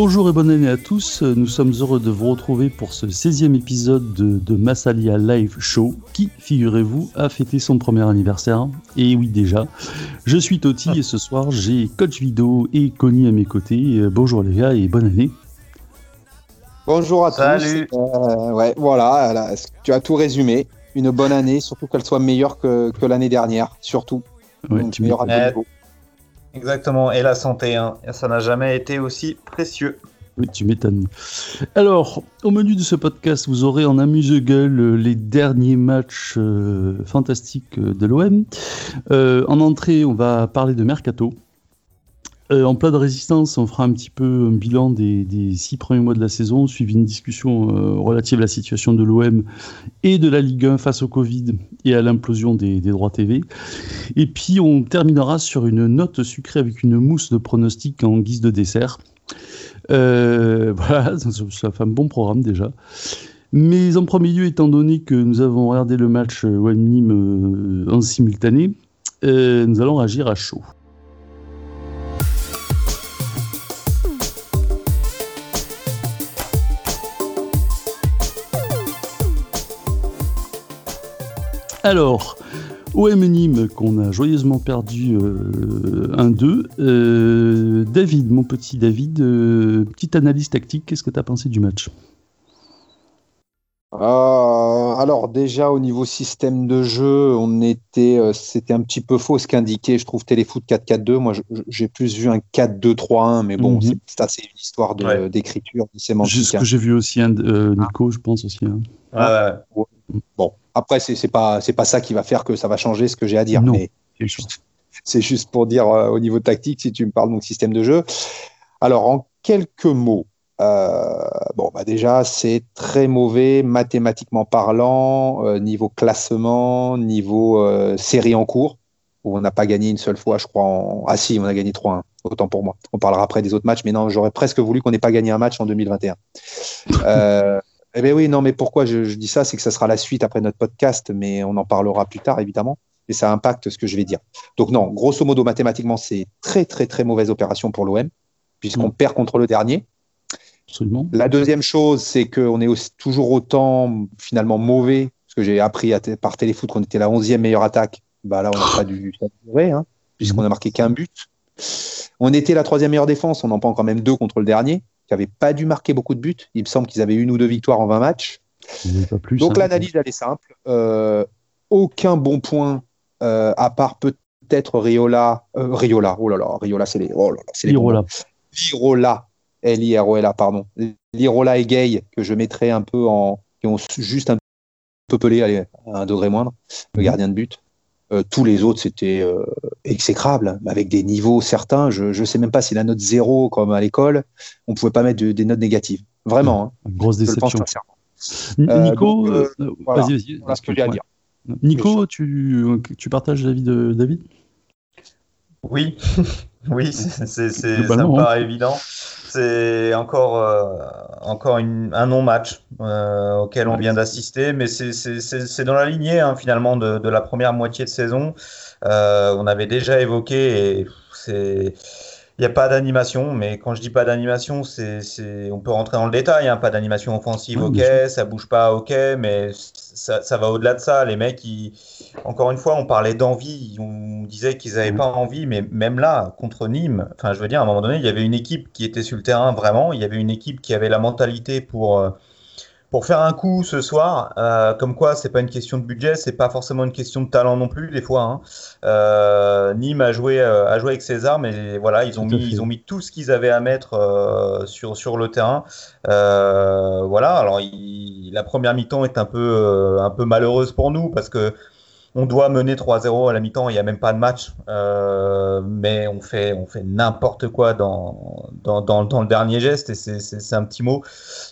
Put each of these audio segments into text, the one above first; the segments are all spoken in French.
Bonjour et bonne année à tous. Nous sommes heureux de vous retrouver pour ce 16e épisode de, Massalia Live Show qui, figurez-vous, a fêté son premier anniversaire. Et oui, déjà. Je suis Toti et ce soir, j'ai Coach Vido et Connie à mes côtés. Euh, bonjour les gars et bonne année. Bonjour à tous. Euh, ouais, voilà, tu as tout résumé? Une bonne année, surtout qu'elle soit meilleure que, l'année dernière, surtout. Ouais, meilleure à Exactement, et la santé, hein. ça n'a jamais été aussi précieux. Oui, tu m'étonnes. Alors, au menu de ce podcast, vous aurez en amuse-gueule les derniers matchs euh, fantastiques de l'OM. Euh, en entrée, on va parler de Mercato. Euh, en plat de résistance, on fera un petit peu un bilan des, six premiers mois de la saison, suivi une discussion euh, relative à la situation de l'OM et de la Ligue 1 face au Covid et à l'implosion des, droits TV. Et puis on terminera sur une note sucrée avec une mousse de pronostic en guise de dessert. Euh, voilà, ça, fait un bon programme déjà. Mais en premier lieu, étant donné que nous avons regardé le match OM-Nîmes en simultané, nous allons agir à chaud. Alors, OM Nîmes qu'on a joyeusement perdu 1-2. Euh, euh, David, mon petit David, euh, petite analyse tactique, qu'est-ce que tu as pensé du match? Alors déjà au niveau système de jeu, on était, c'était un petit peu faux ce qu'indiquait, je trouve Téléfoot 4-4-2. Moi, j'ai plus vu un 4-2-3-1, mais bon, mhm. c'est une histoire d'écriture, de, sémantique. Ce que j'ai vu aussi, hein, Nico, je pense aussi. Hein. Bon, après, c'est pas c'est pas ça qui va faire que ça va changer ce que j'ai à dire. mais c'est juste pour dire euh, au niveau tactique, si tu me parles de mon système de jeu. Alors, en quelques mots, euh, bon, bah déjà, c'est très mauvais mathématiquement parlant, euh, niveau classement, niveau série en cours, où on n'a pas gagné une seule fois, je crois. En... Ah si, on a gagné 3-1, autant pour moi. On parlera après des autres matchs, mais non, j'aurais presque voulu qu'on n'ait pas gagné un match en 2021. Eh bien oui, non, mais pourquoi je, dis ça C'est que ça sera la suite après notre podcast, mais on en parlera plus tard, évidemment. Et ça impacte ce que je vais dire. Donc non, grosso modo, mathématiquement, c'est très, très, très mauvaise opération pour l'OM, puisqu'on mm. perd contre le dernier. Absolument. La deuxième chose, c'est qu'on est toujours autant finalement mauvais, parce que j'ai appris par téléfoot qu'on était la 11e meilleure attaque. Bah là, on n'a pas dû s'améliorer, hein, puisqu'on a marqué qu'un but. On était la troisième meilleure défense, on en prend quand même deux contre le dernier qui n'avaient pas dû marquer beaucoup de buts. Il me semble qu'ils avaient une ou deux victoires en 20 matchs. Donc hein. l'analyse, elle est simple. Euh, aucun bon point, euh, à part peut-être Riola. Euh, Riola, oh là là, Riola, c'est les. Oh là c'est L-I-R-O-L-A, pardon. Lirola et Gay, que je mettrais un peu en. qui ont juste un peu pelé, allez, à un degré moindre, le mhm. gardien de but. Euh, tous les autres, c'était euh, exécrable, avec des niveaux certains. Je ne sais même pas si la note zéro, comme à l'école, on ne pouvait pas mettre des notes négatives. Vraiment. Hein. Grosse déception. Nico, vas-y, vas-y. ce que j'ai à dire. Nico, tu, tu partages l'avis de David? Oui, oui, c'est, ça me paraît évident. C'est encore, euh, encore un non-match euh, auquel on vient d'assister, mais c'est dans la lignée hein, finalement de, de, la première moitié de saison. Euh, on avait déjà évoqué, et c'est il n'y a pas d'animation, mais quand je dis pas d'animation, c'est, on peut rentrer dans le détail. Hein, pas d'animation offensive, ok, ça bouge pas, ok, mais ça, ça va au-delà de ça. Les mecs, ils, encore une fois, on parlait d'envie, on disait qu'ils n'avaient pas envie, mais même là, contre Nîmes, enfin, je veux dire, à un moment donné, il y avait une équipe qui était sur le terrain vraiment, il y avait une équipe qui avait la mentalité pour euh, pour faire un coup ce soir, euh, comme quoi c'est pas une question de budget, c'est pas forcément une question de talent non plus des fois. Hein. Euh, Nîmes a joué, a joué avec ses armes et voilà, ils ont mis, ils ont mis tout ce qu'ils avaient à mettre euh, sur sur le terrain. Voilà, alors la première mi-temps est un peu un peu malheureuse pour nous parce que on doit mener 3-0 à la mi-temps, il n'y a même pas de match, euh, mais on fait, on fait n'importe quoi dans dans, dans, le dernier geste, et c'est un petit mot.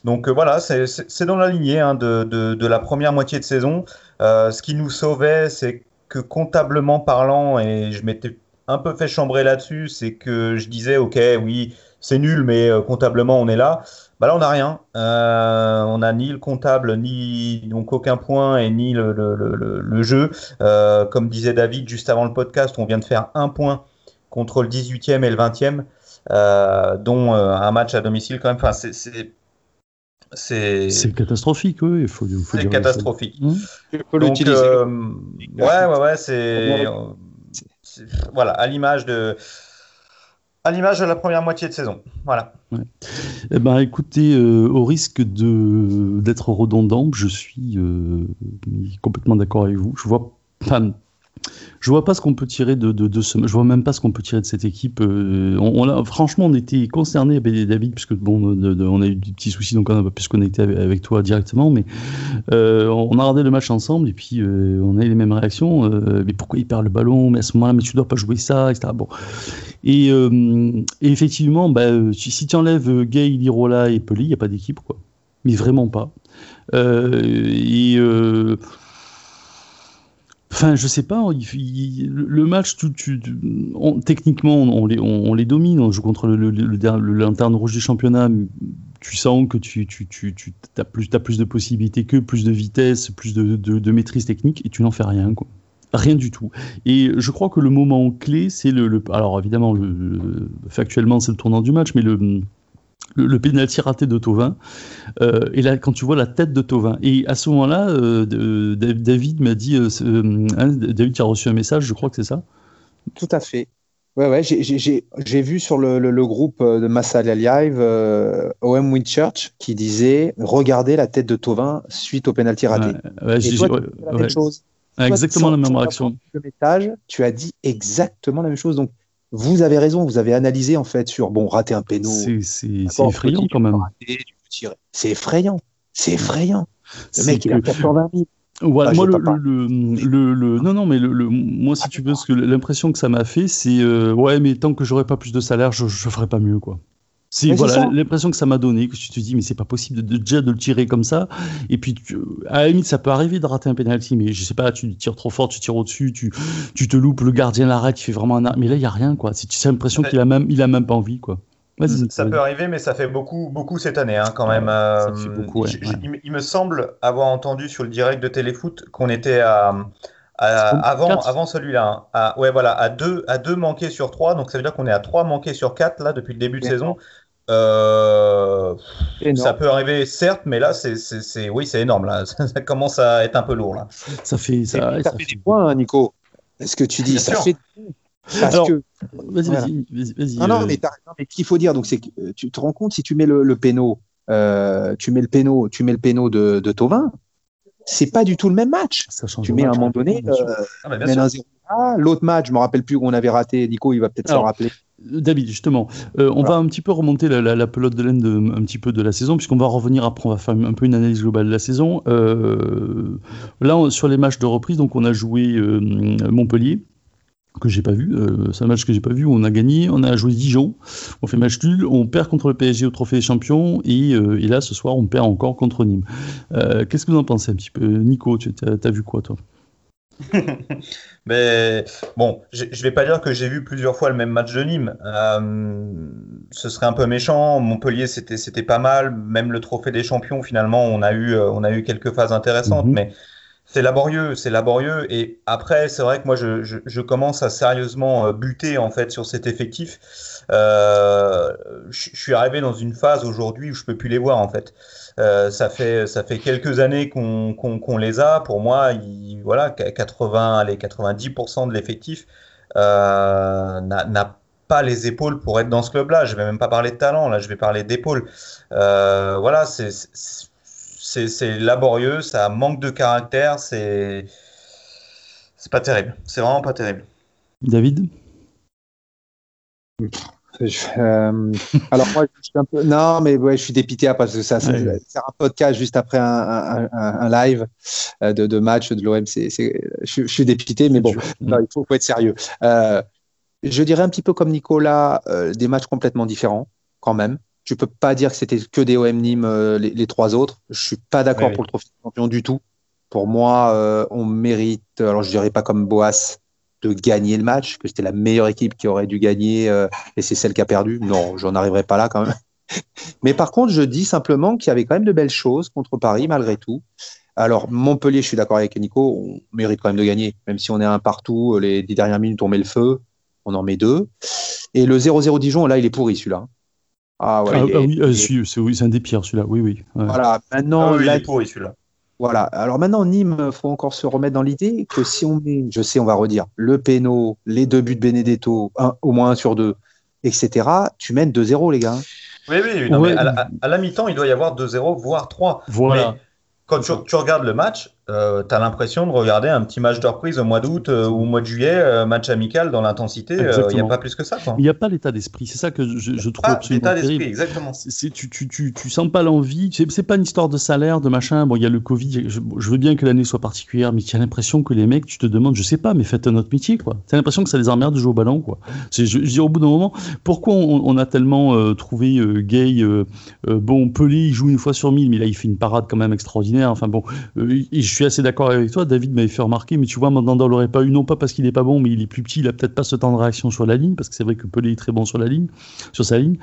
Donc euh, voilà, c'est dans la lignée hein, de, de, de, la première moitié de saison. Euh, ce qui nous sauvait, c'est que comptablement parlant, et je m'étais un peu fait chambrer là-dessus, c'est que je disais, ok, oui, c'est nul, mais comptablement, on est là. Bah là, on n'a rien. Euh, on n'a ni le comptable, ni donc aucun point et ni le, le, le, le jeu. Euh, comme disait David juste avant le podcast, on vient de faire un point contre le 18e et le 20e. dont un match à domicile quand même. Enfin, c'est c'est catastrophique, oui. Il faut, faut c'est catastrophique. Mmh. Donc, euh, ouais, ouais, ouais, c'est voilà à l'image de à l'image de la première moitié de saison. Voilà. Eh ben, écoutez, euh, au risque d'être redondant, je suis euh, complètement d'accord avec vous. Je vois, enfin, je vois pas ce qu'on peut tirer de, de, ce. Je vois même pas ce qu'on peut tirer de cette équipe. Euh, on, franchement, on était concerné avec David, puisque bon, on a eu des petits soucis, donc on n'a pas pu se connecter avec, toi directement. Mais euh, on a regardé le match ensemble et puis euh, on a eu les mêmes réactions. mais pourquoi il perd le ballon Mais à ce moment-là, mais tu dois pas jouer ça, etc. Bon. Et, effectivement, bah, si tu enlèves Gay, Lirola et Pelly, il n'y a pas d'équipe, quoi. Mais vraiment pas. et Enfin, je sais pas. le match, techniquement, on, les, on, les, domine. On joue contre le, lanterne rouge du championnat. Tu sens que tu, as, plus, as plus de possibilités que, plus de vitesse, plus de, maîtrise technique, et tu n'en fais rien. Quoi. Rien du tout. Et je crois que le moment clé, c'est le, Alors évidemment, factuellement, c'est le tournant du match, mais le, le, le pénalty raté de Tovin. Euh, et là, quand tu vois la tête de Tovin, et à ce moment-là, euh, David m'a dit, euh, hein, David qui a reçu un message, je crois que c'est ça. Tout à fait. Ouais, ouais, j'ai vu sur le, le, groupe de Massal Live OM Winchurch qui disait Regardez la tête de Tovin suite au pénalty raté. Ouais, et toi, la même chose. exactement la même réaction. Le message, tu as dit exactement la même chose. Donc, vous avez raison, vous avez analysé en fait sur bon rater un péno. C'est effrayant quand même. C'est effrayant, c'est effrayant. Le mec il a 80 000. Voilà, moi, le, le, le, non, non, mais le, moi, si tu veux, que l'impression que ça m'a fait, c'est euh, ouais, mais tant que j'aurai pas plus de salaire, je, je ferai pas mieux, quoi. C'est voilà l'impression que ça m'a donné, que tu te dis mais c'est pas possible de, déjà de le tirer comme ça. Et puis à la limite ça peut arriver de rater un penalty, mais je sais pas, tu tires trop fort, tu tires au-dessus, tu, tu te loupes, le gardien l'arrête, il fait vraiment un mais là il y a rien quoi. C'est l'impression qu'il a même il a même pas envie quoi. Ça peut arriver, mais ça fait beaucoup, beaucoup cette année hein, quand même. ça fait euh, beaucoup, Il, me semble avoir entendu sur le direct de Téléfoot qu'on était à, avant, avant celui-là. Hein. ouais, voilà, à deux, à deux manqués sur trois. Donc ça veut dire qu'on est à trois manqués sur quatre là depuis le début de saison. Euh, ça peut arriver, certes, mais là, c'est, oui, c'est énorme. Là. Ça, commence à être un peu lourd. Là. Ça fait, ça, ça, fait, des points, hein, Nico. Est-ce que tu dis ça fait Parce que. Vas-y, vas-y, vas-y. Non, non, euh. mais, ce qu'il faut dire, donc, c'est que euh, tu te rends compte, si tu mets le, le péno, euh, tu mets le péno, tu mets le péno de, de Tovin, c'est pas du tout le même match. Ça change tu mets à un moment donné, euh, ah, l'autre match, je me rappelle plus où on avait raté. Nico, il va peut-être s'en rappeler. David, justement, euh, on va un petit peu remonter la, pelote de laine de, un petit peu de la saison, puisqu'on va revenir après, on va faire un peu une analyse globale de la saison. Euh, là, sur les matchs de reprise, donc on a joué euh, Montpellier, que j'ai pas vu, c'est un match que j'ai pas vu, où on a gagné, on a joué Dijon, on fait match nul, on perd contre le PSG au Trophée des Champions, et, là, ce soir, on perd encore contre Nîmes. Qu'est-ce que vous en pensez un petit peu? Nico, tu as vu quoi, toi? Mais bon, je vais pas dire que j'ai vu plusieurs fois le même match de Nîmes. Euh, ce serait un peu méchant. Montpellier, c'était c'était pas mal. Même le trophée des champions, finalement, on a eu euh, on a eu quelques phases intéressantes, mhm. mais c'est laborieux, c'est laborieux. Et après, c'est vrai que moi, je, commence à sérieusement euh, buter en fait sur cet effectif. Euh, je suis arrivé dans une phase aujourd'hui où je peux plus les voir en fait. Euh, ça fait ça fait quelques années qu'on les a. Pour moi, il, voilà, 80 allez 90% de l'effectif n'a pas les épaules pour être dans ce club-là. Je vais même pas parler de talent, là, je vais parler d'épaules. Voilà, c'est c'est laborieux, ça manque de caractère, c'est c'est pas terrible. C'est vraiment pas terrible. David? Euh, alors moi, je suis un peu. Non, mais ouais, je suis dépité parce que ça, c'est un podcast juste après un, un, live euh, de, de, match de l'OM. C'est, je, je, suis dépité, mais bon, il faut, faut, être sérieux. Euh, je dirais un petit peu comme Nicolas, euh, des matchs complètement différents, quand même. Je peux pas dire que c'était que des OM Nîmes, euh, les, les, trois autres. Je suis pas d'accord pour le trophée de champion du tout. Pour moi, on mérite. Alors, je dirais pas comme Boas de gagner le match, que c'était la meilleure équipe qui aurait dû gagner euh, et c'est celle qui a perdu. Non, j'en arriverai pas là quand même. Mais par contre, je dis simplement qu'il y avait quand même de belles choses contre Paris malgré tout. Alors, Montpellier, je suis d'accord avec Nico, on mérite quand même de gagner. Même si on est un partout, les dix dernières minutes, on met le feu. on en met deux. Et le 0-0 Dijon, là, il est pourri celui-là. Ah, ouais, ah, ah oui, euh, c'est un des pires celui-là, oui, oui. Voilà, maintenant. Ah il est pourri celui-là. Voilà. Alors maintenant, Nîmes, il faut encore se remettre dans l'idée que si on met, je sais, on va redire, le péno, les deux buts de Benedetto, au moins un sur deux, etc., tu mènes 2-0, les gars. Oui, oui, non, mais à la, mi-temps, il doit y avoir 2-0, voire 3. Voilà. Mais quand tu, regardes le match, euh, tu as l'impression de regarder un petit match de reprise au mois d'août euh, ou au mois de juillet, euh, match amical dans l'intensité. Il n'y a pas plus que ça. Il n'y a pas l'état d'esprit. C'est ça que je, je trouve pas absolument l'état d'esprit, exactement. C'est, tu, tu, tu, tu, sens pas l'envie. C'est, c'est pas une histoire de salaire, de machin. Bon, il y a le Covid. Je, veux bien que l'année soit particulière, mais tu as l'impression que les mecs, tu te demandes, je sais pas, mais faites un autre métier, quoi. Tu as l'impression que ça les emmerde de jouer au ballon, quoi. C'est, je, dis au bout d'un moment, pourquoi on, a tellement trouvé Gay Bon, Pelé, il joue une fois sur mille, mais là, il fait une parade quand même extraordinaire. Enfin bon, euh, je suis assez d'accord avec toi. David m'avait fait remarquer, mais tu vois, Mandanda l'aurait pas eu, non pas parce qu'il est pas bon, mais il est plus petit, il a peut-être pas ce temps de réaction sur la ligne, parce que c'est vrai que Pelé est très bon sur la ligne, sur sa ligne.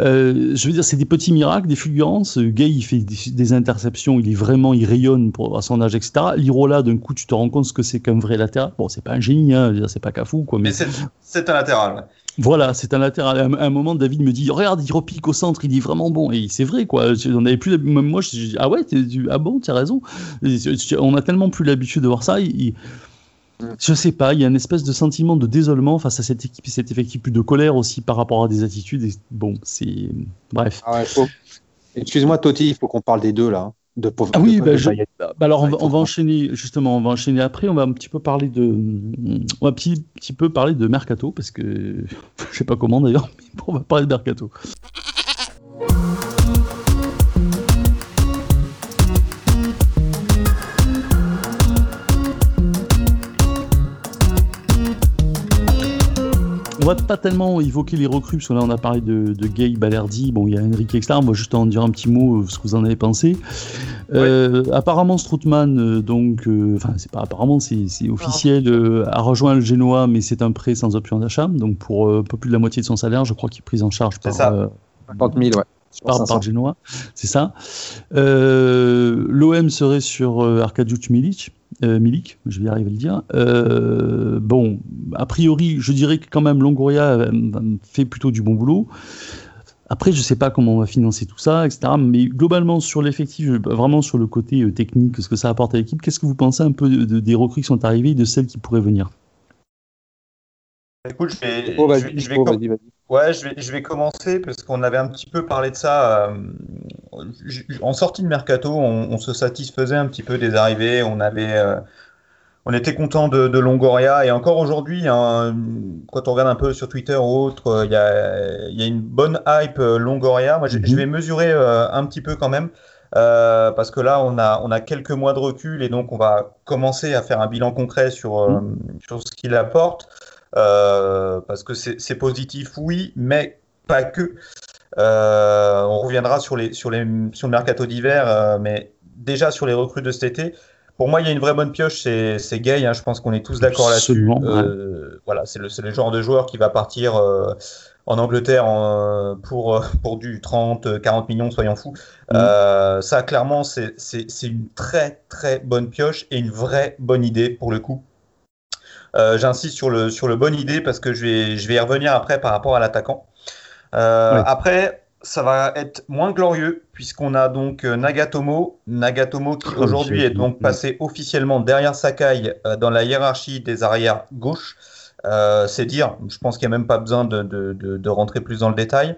Euh, je veux dire, c'est des petits miracles, des fulgurances. Gay, il fait des, interceptions, il est vraiment, il rayonne pour, à son âge, etc. Lirola, d'un coup, tu te rends compte ce que c'est qu'un vrai latéral. Bon, c'est pas un génie, hein, c'est pas Cafou, quoi. Mais, c'est un latéral. Voilà, c'est un latéral. À un moment, David me dit Regarde, il repique au centre, il est vraiment bon. Et c'est vrai, quoi. On avait plus. Même moi, je dis Ah ouais, ah bon, tu as raison. On a tellement plus l'habitude de voir ça. Je je sais pas, il y a une espèce de sentiment de désolement face à cette équipe, cet effectif, plus de colère aussi par rapport à des attitudes. bon, c'est. Bref. Ah Excuse-moi, Toti, il faut qu'on parle des deux là ah oui, bah, bah, alors on va, enchaîner justement, on va enchaîner après. On va un petit peu parler de, on va un petit, petit peu parler de mercato parce que je sais pas comment d'ailleurs, mais on va parler de mercato. On va pas tellement évoquer les recrues, parce que là on a parlé de, Gay, Balerdi, bon il y a Enrique Extar, moi juste en dire un petit mot euh, ce que vous en avez pensé. Euh, apparemment Stroutman, euh, donc, enfin c'est pas apparemment, c'est officiel, a rejoint le Genoa, mais c'est un prêt sans option d'achat, donc pour un peu plus de la moitié de son salaire, je crois qu'il est pris en charge par... Ça. 50 000, ouais. Par, Genoa, c'est ça. L'OM serait sur Arkadiusz Milic. Euh, Milik, je vais y arriver à le dire. Euh, bon, a priori, je dirais que quand même Longoria fait plutôt du bon boulot. Après, je ne sais pas comment on va financer tout ça, etc. Mais globalement, sur l'effectif, vraiment sur le côté euh, technique, ce que ça apporte à l'équipe, qu'est-ce que vous pensez un peu des recrues qui sont arrivées et de celles qui pourraient venir? Écoute, je vais, oh, je vais, Ouais, je vais, je vais commencer parce qu'on avait un petit peu parlé de ça. Euh, en sortie de mercato, on, se satisfaisait un petit peu des arrivées. On avait, euh, on était content de, Longoria et encore aujourd'hui, hein, quand on regarde un peu sur Twitter ou autre, euh, il y a, y a, une bonne hype Longoria. Moi, je, mhm. vais mesurer un petit peu quand même. parce que là, on a, on a quelques mois de recul et donc on va commencer à faire un bilan concret sur, mhm. sur ce qu'il apporte. Euh, parce que c'est positif, oui, mais pas que. Euh, on reviendra sur, les, sur, les, sur le mercato d'hiver, euh, mais déjà sur les recrues de cet été. Pour moi, il y a une vraie bonne pioche, c'est Gay. Hein, je pense qu'on est tous d'accord là-dessus. Voilà, c'est le, le, genre de joueur qui va partir en Angleterre pour, pour du 30, 40 millions, soyons fous. Mm. ça, clairement, c'est une très, très bonne pioche et une vraie bonne idée pour le coup. Euh, j'insiste sur le, sur le bonne idée parce que je vais, je vais y revenir après par rapport à l'attaquant. Euh, après, ça va être moins glorieux puisqu'on a donc euh, Nagatomo. Nagatomo qui aujourd'hui est donc passé officiellement derrière Sakai dans la hiérarchie des arrières gauche. c'est dire, je pense qu'il n'y a même pas besoin de, de, de, rentrer plus dans le détail.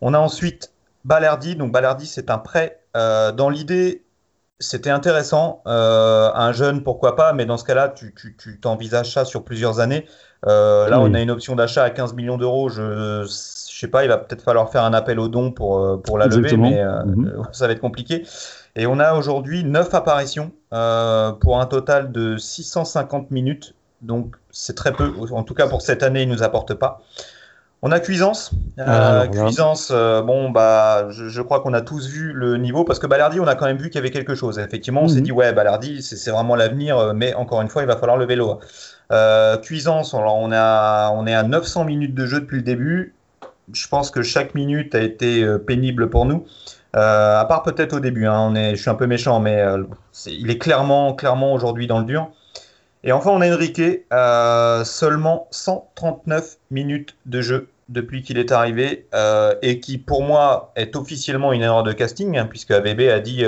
On a ensuite Balerdi. Donc Balerdi, c'est un prêt. dans l'idée, c'était intéressant. Euh, un jeune, pourquoi pas, mais dans ce cas-là, tu, t'envisages ça sur plusieurs années. Euh, là, on a une option d'achat à 15 millions d'euros. Je, ne sais pas, il va peut-être falloir faire un appel au don pour, euh, pour la lever, mais mhm. ça va être compliqué. Et on a aujourd'hui 9 apparitions pour un total de 650 minutes. Donc, c'est très peu. En tout cas, pour cette année, il ne nous apporte pas. On a Cuisance. Euh, Cuisance, euh, bon, bah, je, crois qu'on a tous vu le niveau parce que Balardi, on a quand même vu qu'il y avait quelque chose. Effectivement, on s'est mhm. dit, ouais, Balardi, c'est vraiment l'avenir, euh, mais encore une fois, il va falloir le vélo. Cuisance, alors on, a, on est à 900 minutes de jeu depuis le début. Je pense que chaque minute a été pénible pour nous. à part peut-être au début, hein, on est, je suis un peu méchant, mais il est clairement, clairement aujourd'hui dans le dur. Et enfin, on a Enrique, seulement 139 minutes de jeu depuis qu'il est arrivé et qui, pour moi, est officiellement une erreur de casting, hein, puisque ABB a dit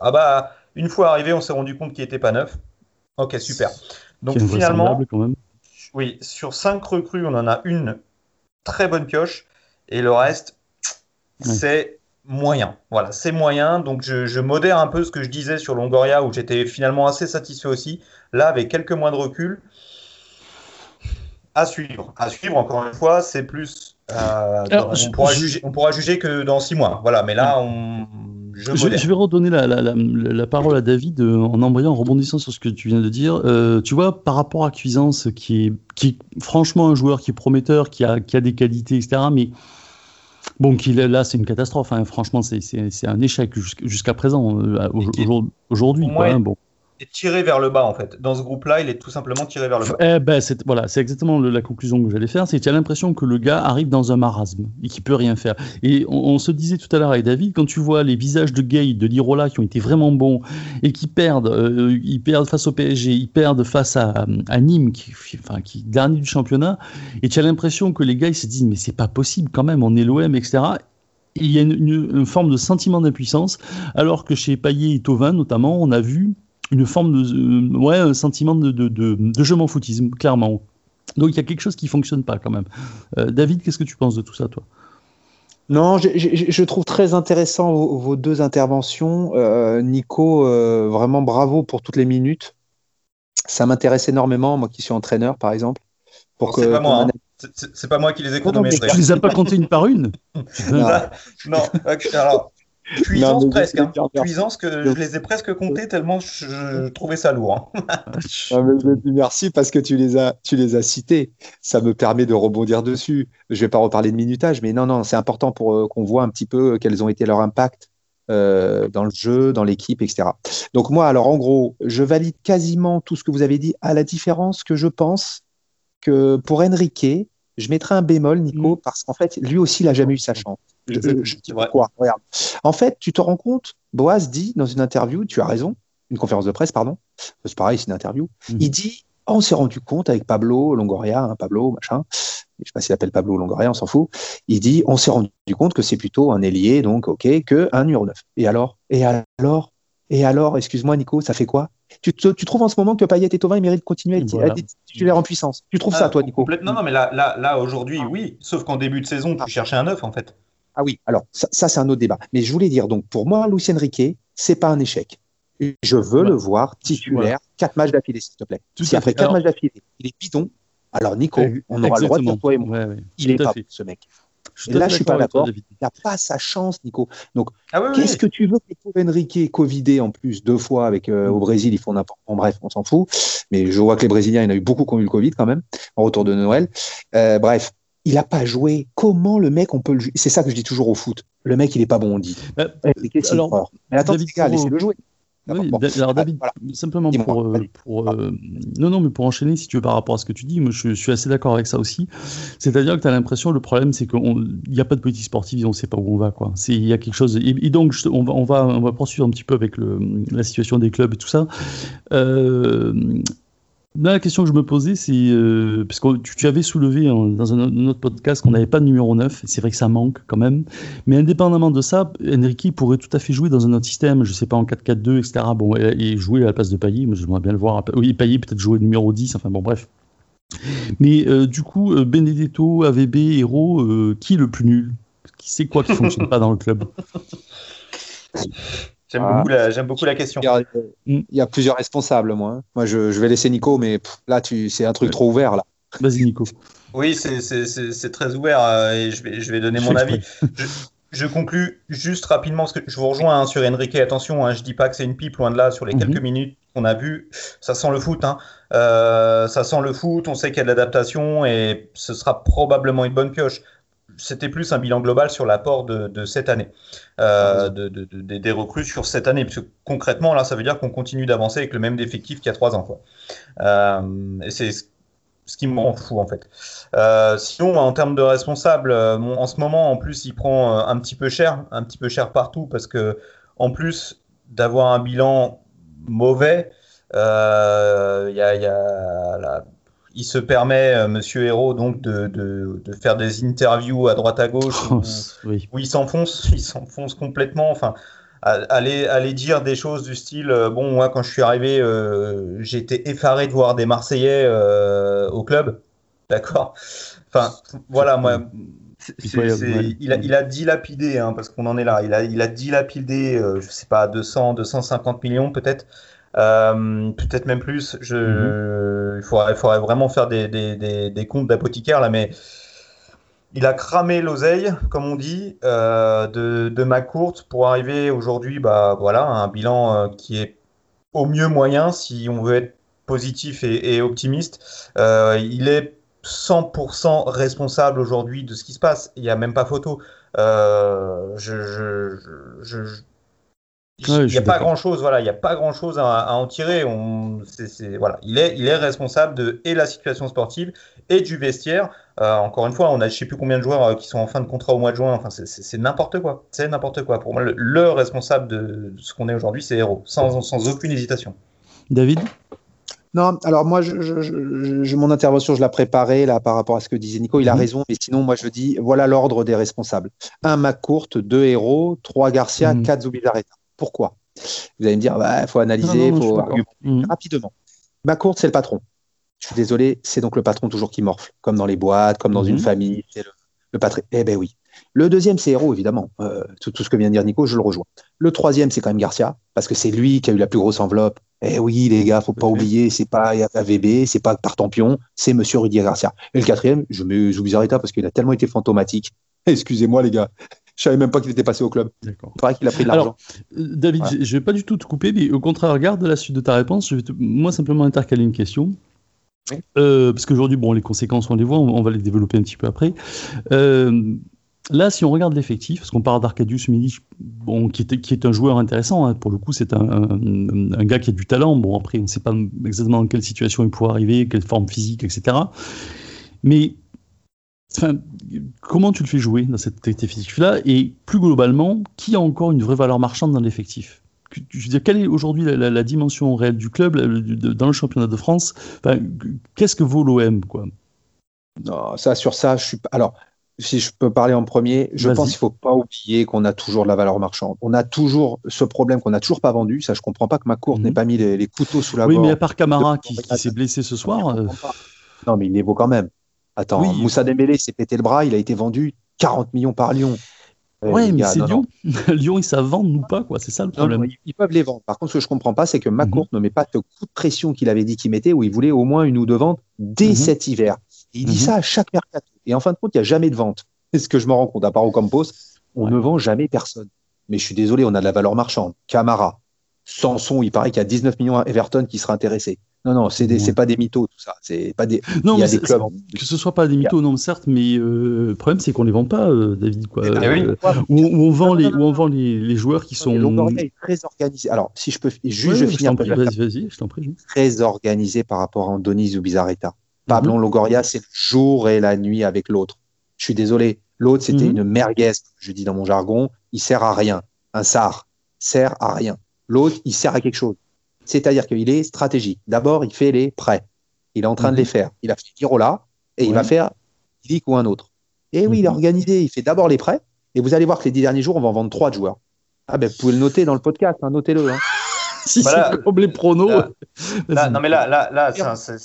Ah bah, une fois arrivé, on s'est rendu compte qu'il n'était pas neuf. Ok, super. Donc finalement, quand même. oui, sur 5 recrues, on en a une très bonne pioche et le reste, c'est moyen. Voilà, c'est moyen. Donc je, modère un peu ce que je disais sur Longoria où j'étais finalement assez satisfait aussi. Là, avec quelques mois de recul, à suivre. À suivre, encore une fois, c'est plus. Euh, on, pourra juger, on pourra juger que dans six mois. Voilà, mais là, on, je, vais redonner la, parole à David euh, en embrayant, en rebondissant sur ce que tu viens de dire. Euh, tu vois, par rapport à Cuisance, qui est, qui franchement un joueur qui est prometteur, qui a, qui a des qualités, etc., mais bon, qu'il là, c'est une catastrophe. Hein. Franchement, c'est un échec jusqu'à présent, euh, aujourd'hui. Hein, bon est tiré vers le bas en fait. Dans ce groupe-là, il est tout simplement tiré vers le bas. Eh ben, c'est, voilà, c'est exactement la conclusion que j'allais faire. C'est que tu as l'impression que le gars arrive dans un marasme et qu'il peut rien faire. Et on, se disait tout à l'heure avec David, quand tu vois les visages de Gay, de Lirola qui ont été vraiment bons et qui perdent, euh, ils perdent face au PSG, ils perdent face à, Nîmes, qui, enfin, qui dernier du championnat, et tu as l'impression que les gars ils se disent mais c'est pas possible quand même, on est l'OM, etc il y a une, une, forme de sentiment d'impuissance, alors que chez Payet et Tovin notamment, on a vu une forme de euh, ouais, un sentiment de, de, de, je m'en foutisme, clairement. Donc il y a quelque chose qui fonctionne pas quand même. Euh, David, qu'est-ce que tu penses de tout ça, toi? Non, je, je, trouve très intéressant vos, deux interventions. Euh, Nico, vraiment bravo pour toutes les minutes. Ça m'intéresse énormément, moi qui suis entraîneur, par exemple. Pour que, c'est pas moi. Hein. C'est pas moi qui les ai comptés. Tu les as pas comptés une par une? Non, non. alors Cuisance presque, hein. Cuisance que je les ai presque comptés tellement je, trouvais ça lourd. Hein. merci parce que tu les as, tu les as cités. Ça me permet de rebondir dessus. Je vais pas reparler de minutage, mais non, non, c'est important pour euh, qu'on voit un petit peu euh, quels ont été leurs impacts euh, dans le jeu, dans l'équipe, etc. Donc moi, alors en gros, je valide quasiment tout ce que vous avez dit, à la différence que je pense que pour Enrique, je mettrai un bémol, Nico, mm. parce qu'en fait, lui aussi, il n'a jamais eu sa chance. Je, quoi Regarde. En fait, tu te rends compte, Boaz dit dans une interview, tu as raison, une conférence de presse, pardon, c'est pareil, c'est une interview, mhm. il dit oh, on s'est rendu compte avec Pablo Longoria, hein, Pablo, machin, je sais pas s'il appelle Pablo Longoria, on s'en fout, il dit on s'est rendu compte que c'est plutôt un ailier, donc ok, que un numéro 9. Et alors? Et alors? Et alors, excuse-moi Nico, ça fait quoi? Tu, tu, trouves en ce moment que Payet et Tovin méritent de continuer à être titulaires en puissance Tu trouves ça, toi, Nico Complètement, non, mais là, là, là aujourd'hui, oui. Sauf qu'en début de saison, tu cherchais un 9, en fait. Ah oui, alors ça, c'est un autre débat. Mais je voulais dire, donc pour moi, Lucien Riquet, c'est pas un échec. Je veux le voir titulaire quatre matchs d'affilée, s'il te plaît. si après quatre matchs d'affilée, il est bidon, alors Nico, on aura le droit de dire toi et moi. Il est pas ce mec. Là, je suis pas d'accord. Il n'a pas sa chance, Nico. Donc, ah qu'est-ce que tu veux que Enrique Covidé en plus deux fois avec euh, au Brésil, ils font n'importe quoi. Bref, on s'en fout. Mais je vois que les Brésiliens, il y en a eu beaucoup qui ont eu le Covid quand même en retour de Noël. Euh, bref, il n'a pas joué. Comment le mec, on peut le C'est ça que je dis toujours au foot. Le mec, il n'est pas bon, on dit. Euh, alors, mais attends, laissez-le jouer. Oui, alors David, simplement pour, euh, pour euh, non non mais pour enchaîner si tu veux par rapport à ce que tu dis, moi je, suis assez d'accord avec ça aussi. C'est-à-dire que tu as l'impression le problème c'est qu'il n'y a pas de politique sportive, on ne sait pas où on va quoi. C'est il y a quelque chose et, donc on va on va on va poursuivre un petit peu avec le, la situation des clubs et tout ça. Euh, la question que je me posais, c'est euh, parce que tu, avais soulevé dans un, autre podcast qu'on n'avait pas de numéro 9, c'est vrai que ça manque quand même, mais indépendamment de ça, Enrique pourrait tout à fait jouer dans un autre système, je sais pas en 4-4-2, etc. Bon, et, jouer à la place de Payet, mais j'aimerais bien le voir. Oui, Payet peut-être jouer numéro 10, enfin bon, bref. Mais euh, du coup, euh, Benedetto, AVB, Hero, qui est le plus nul? Qui sait quoi qui fonctionne pas dans le club? J'aime beaucoup, la question. Il y, a, plusieurs responsables, moi. Hein. Moi, je, vais laisser Nico, mais là, tu, c'est un truc trop ouvert. là. Vas-y, Nico. Oui, c'est très ouvert euh, et je vais, je vais donner mon avis. Je, conclus juste rapidement, parce que je vous rejoins hein, sur Enrique. Attention, hein, je dis pas que c'est une pipe, loin de là, sur les mhm. quelques minutes qu'on a vu. Ça sent le foot. Euh, ça sent le foot, on sait qu'il y a de l'adaptation et ce sera probablement une bonne pioche c'était plus un bilan global sur l'apport de, cette année, euh, des recrues sur cette année. Parce que concrètement, là, ça veut dire qu'on continue d'avancer avec le même effectif qu'il y a trois ans. Quoi. Euh, et c'est ce qui me rend fou, en fait. Euh, sinon, en termes de responsable, en ce moment, en plus, il prend un petit peu cher, un petit peu cher partout, parce que en plus d'avoir un bilan mauvais, Euh, y a, y a il se permet, Monsieur Hérault, donc de, de, de, faire des interviews à droite à gauche où, où il s'enfonce, il s'enfonce complètement. Enfin, aller, aller dire des choses du style bon moi quand je suis arrivé euh, j'étais effaré de voir des Marseillais euh, au club. D'accord? Enfin voilà moi il, a, il a dilapidé, hein, parce qu'on en est là, il a, il a dilapidé, euh, je sais pas, 200, 250 millions peut-être, euh, peut-être même plus. Je, mhm. Il faudrait, faudrait, vraiment faire des, des, des, comptes d'apothicaire là, mais il a cramé l'oseille, comme on dit, euh, de, de ma courte pour arriver aujourd'hui bah, voilà, à un bilan qui est au mieux moyen si on veut être positif et, et optimiste. il est 100% responsable aujourd'hui de ce qui se passe. Il n'y a même pas photo. Euh, je, il n'y a pas grand chose, voilà, il n'y a pas grand chose à, en tirer. On, voilà, il est, il est responsable de et la situation sportive et du vestiaire. Euh, encore une fois, on a je sais plus combien de joueurs euh, qui sont en fin de contrat au mois de juin. Enfin, c'est n'importe quoi. C'est n'importe quoi. Pour moi, le, responsable de, ce qu'on est aujourd'hui, c'est Héros, sans, sans aucune hésitation. David? Non, alors moi, je, mon intervention, je l'ai préparée là par rapport à ce que disait Nico. Il a mhm. raison, mais sinon, moi, je dis voilà l'ordre des responsables. Un McCourt, deux héros, trois Garcia, mhm. quatre Zubizarreta. Pourquoi Vous allez me dire, il bah, faut analyser, il faut argumenter mhm. rapidement. McCourt, c'est le patron. Je suis désolé, c'est donc le patron toujours qui morfle, comme dans les boîtes, comme dans une famille. C'est le, le patron. Eh ben oui. Le deuxième, c'est Héros, évidemment. Euh, tout, ce que vient de dire Nico, je le rejoins. Le troisième, c'est quand même Garcia, parce que c'est lui qui a eu la plus grosse enveloppe. Eh oui, les gars, faut pas oublier, c'est pas AVB, c'est pas Tartampion, c'est Monsieur Rudy Garcia. Et le quatrième, je mets Zubizarreta parce qu'il a tellement été fantomatique. Excusez-moi, les gars. Je savais même pas qu'il était passé au club. Il paraît qu'il a pris de l'argent. David, je je vais pas du tout te couper, mais au contraire, regarde la suite de ta réponse. Je vais moi simplement intercaler une question. Euh, parce qu'aujourd'hui, bon, les conséquences, on les voit, on, va les développer un petit peu après. Euh, Là, si on regarde l'effectif, parce qu'on parle d'Arcadius Milic, bon, qui, est, qui est un joueur intéressant, hein, pour le coup, c'est un, un, gars qui a du talent. Bon, après, on ne sait pas exactement dans quelle situation il pourrait arriver, quelle forme physique, etc. Mais comment tu le fais jouer dans cet effectif-là Et plus globalement, qui a encore une vraie valeur marchande dans l'effectif? Je veux dire, quelle est aujourd'hui la, dimension réelle du club dans le championnat de France? Qu'est-ce que vaut l'OM quoi? Non, ça, sur ça, je suis pas. Alors, si je peux parler en premier, je pense qu'il faut pas oublier qu'on a toujours de la valeur marchande. On a toujours ce problème qu'on n'a toujours pas vendu. Ça, je comprends pas que ma cour n'ait mhm. pas mis les, couteaux sous la Oui, mais à part Camara qui, s'est blessé ce soir. Euh, non, mais il est beau quand même. Attends, Moussa Dembélé s'est pété le bras. Il a été vendu 40 millions par Lyon. Eh, oui, mais c'est Lyon. Lyon, ils savent vendre ou pas, quoi. C'est ça le problème. ils, peuvent les vendre. Par contre, ce que je comprends pas, c'est que Macourt mhm. ne met pas ce coup de pression qu'il avait dit qu'il mettait, où il voulait au moins une ou deux ventes dès mhm. cet hiver. il dit ça à chaque mercato. Et en fin de compte, il n'y a jamais de vente. C'est ce que je me rends compte, à part au Campos, on ne vend jamais personne. Mais je suis désolé, on a de la valeur marchande. Camara, Sanson, il paraît qu'il y a 19 millions à Everton qui sera intéressé. Non, non, c'est ouais. pas des mythos, tout ça. C'est pas des. Non, il y a des clubs. Que ce soit pas des mythos, non, certes, mais euh, le problème, c'est qu'on les vend pas, euh, David. Quoi. Eh ben euh, où, on vend les, où on vend les, les joueurs qui sont. Longoria est très organisé. Alors, si je peux juste je finis Vas-y, vas-y, je t'en prie. Très organisé par rapport à Andoni ou Bizarreta. Pablo mhm. Longoria, c'est le jour et la nuit avec l'autre. Je suis désolé. L'autre, c'était mhm. une merguez, je dis dans mon jargon. Il sert à rien. Un SAR sert à rien. L'autre, il sert à quelque chose. C'est-à-dire qu'il est stratégique. D'abord, il fait les prêts. Il est en train de les mhm. faire. Il a fait Girola et il va faire Lick ou un autre. Et oui, il est mhm. organisé. Il fait d'abord les prêts. Et vous allez voir que les dix derniers jours, on va en vendre trois de joueurs. Ah ben, vous pouvez le noter dans le podcast. Hein, notez-le. Hein. si c'est comme les pronos. non, mais là, là, là, c'est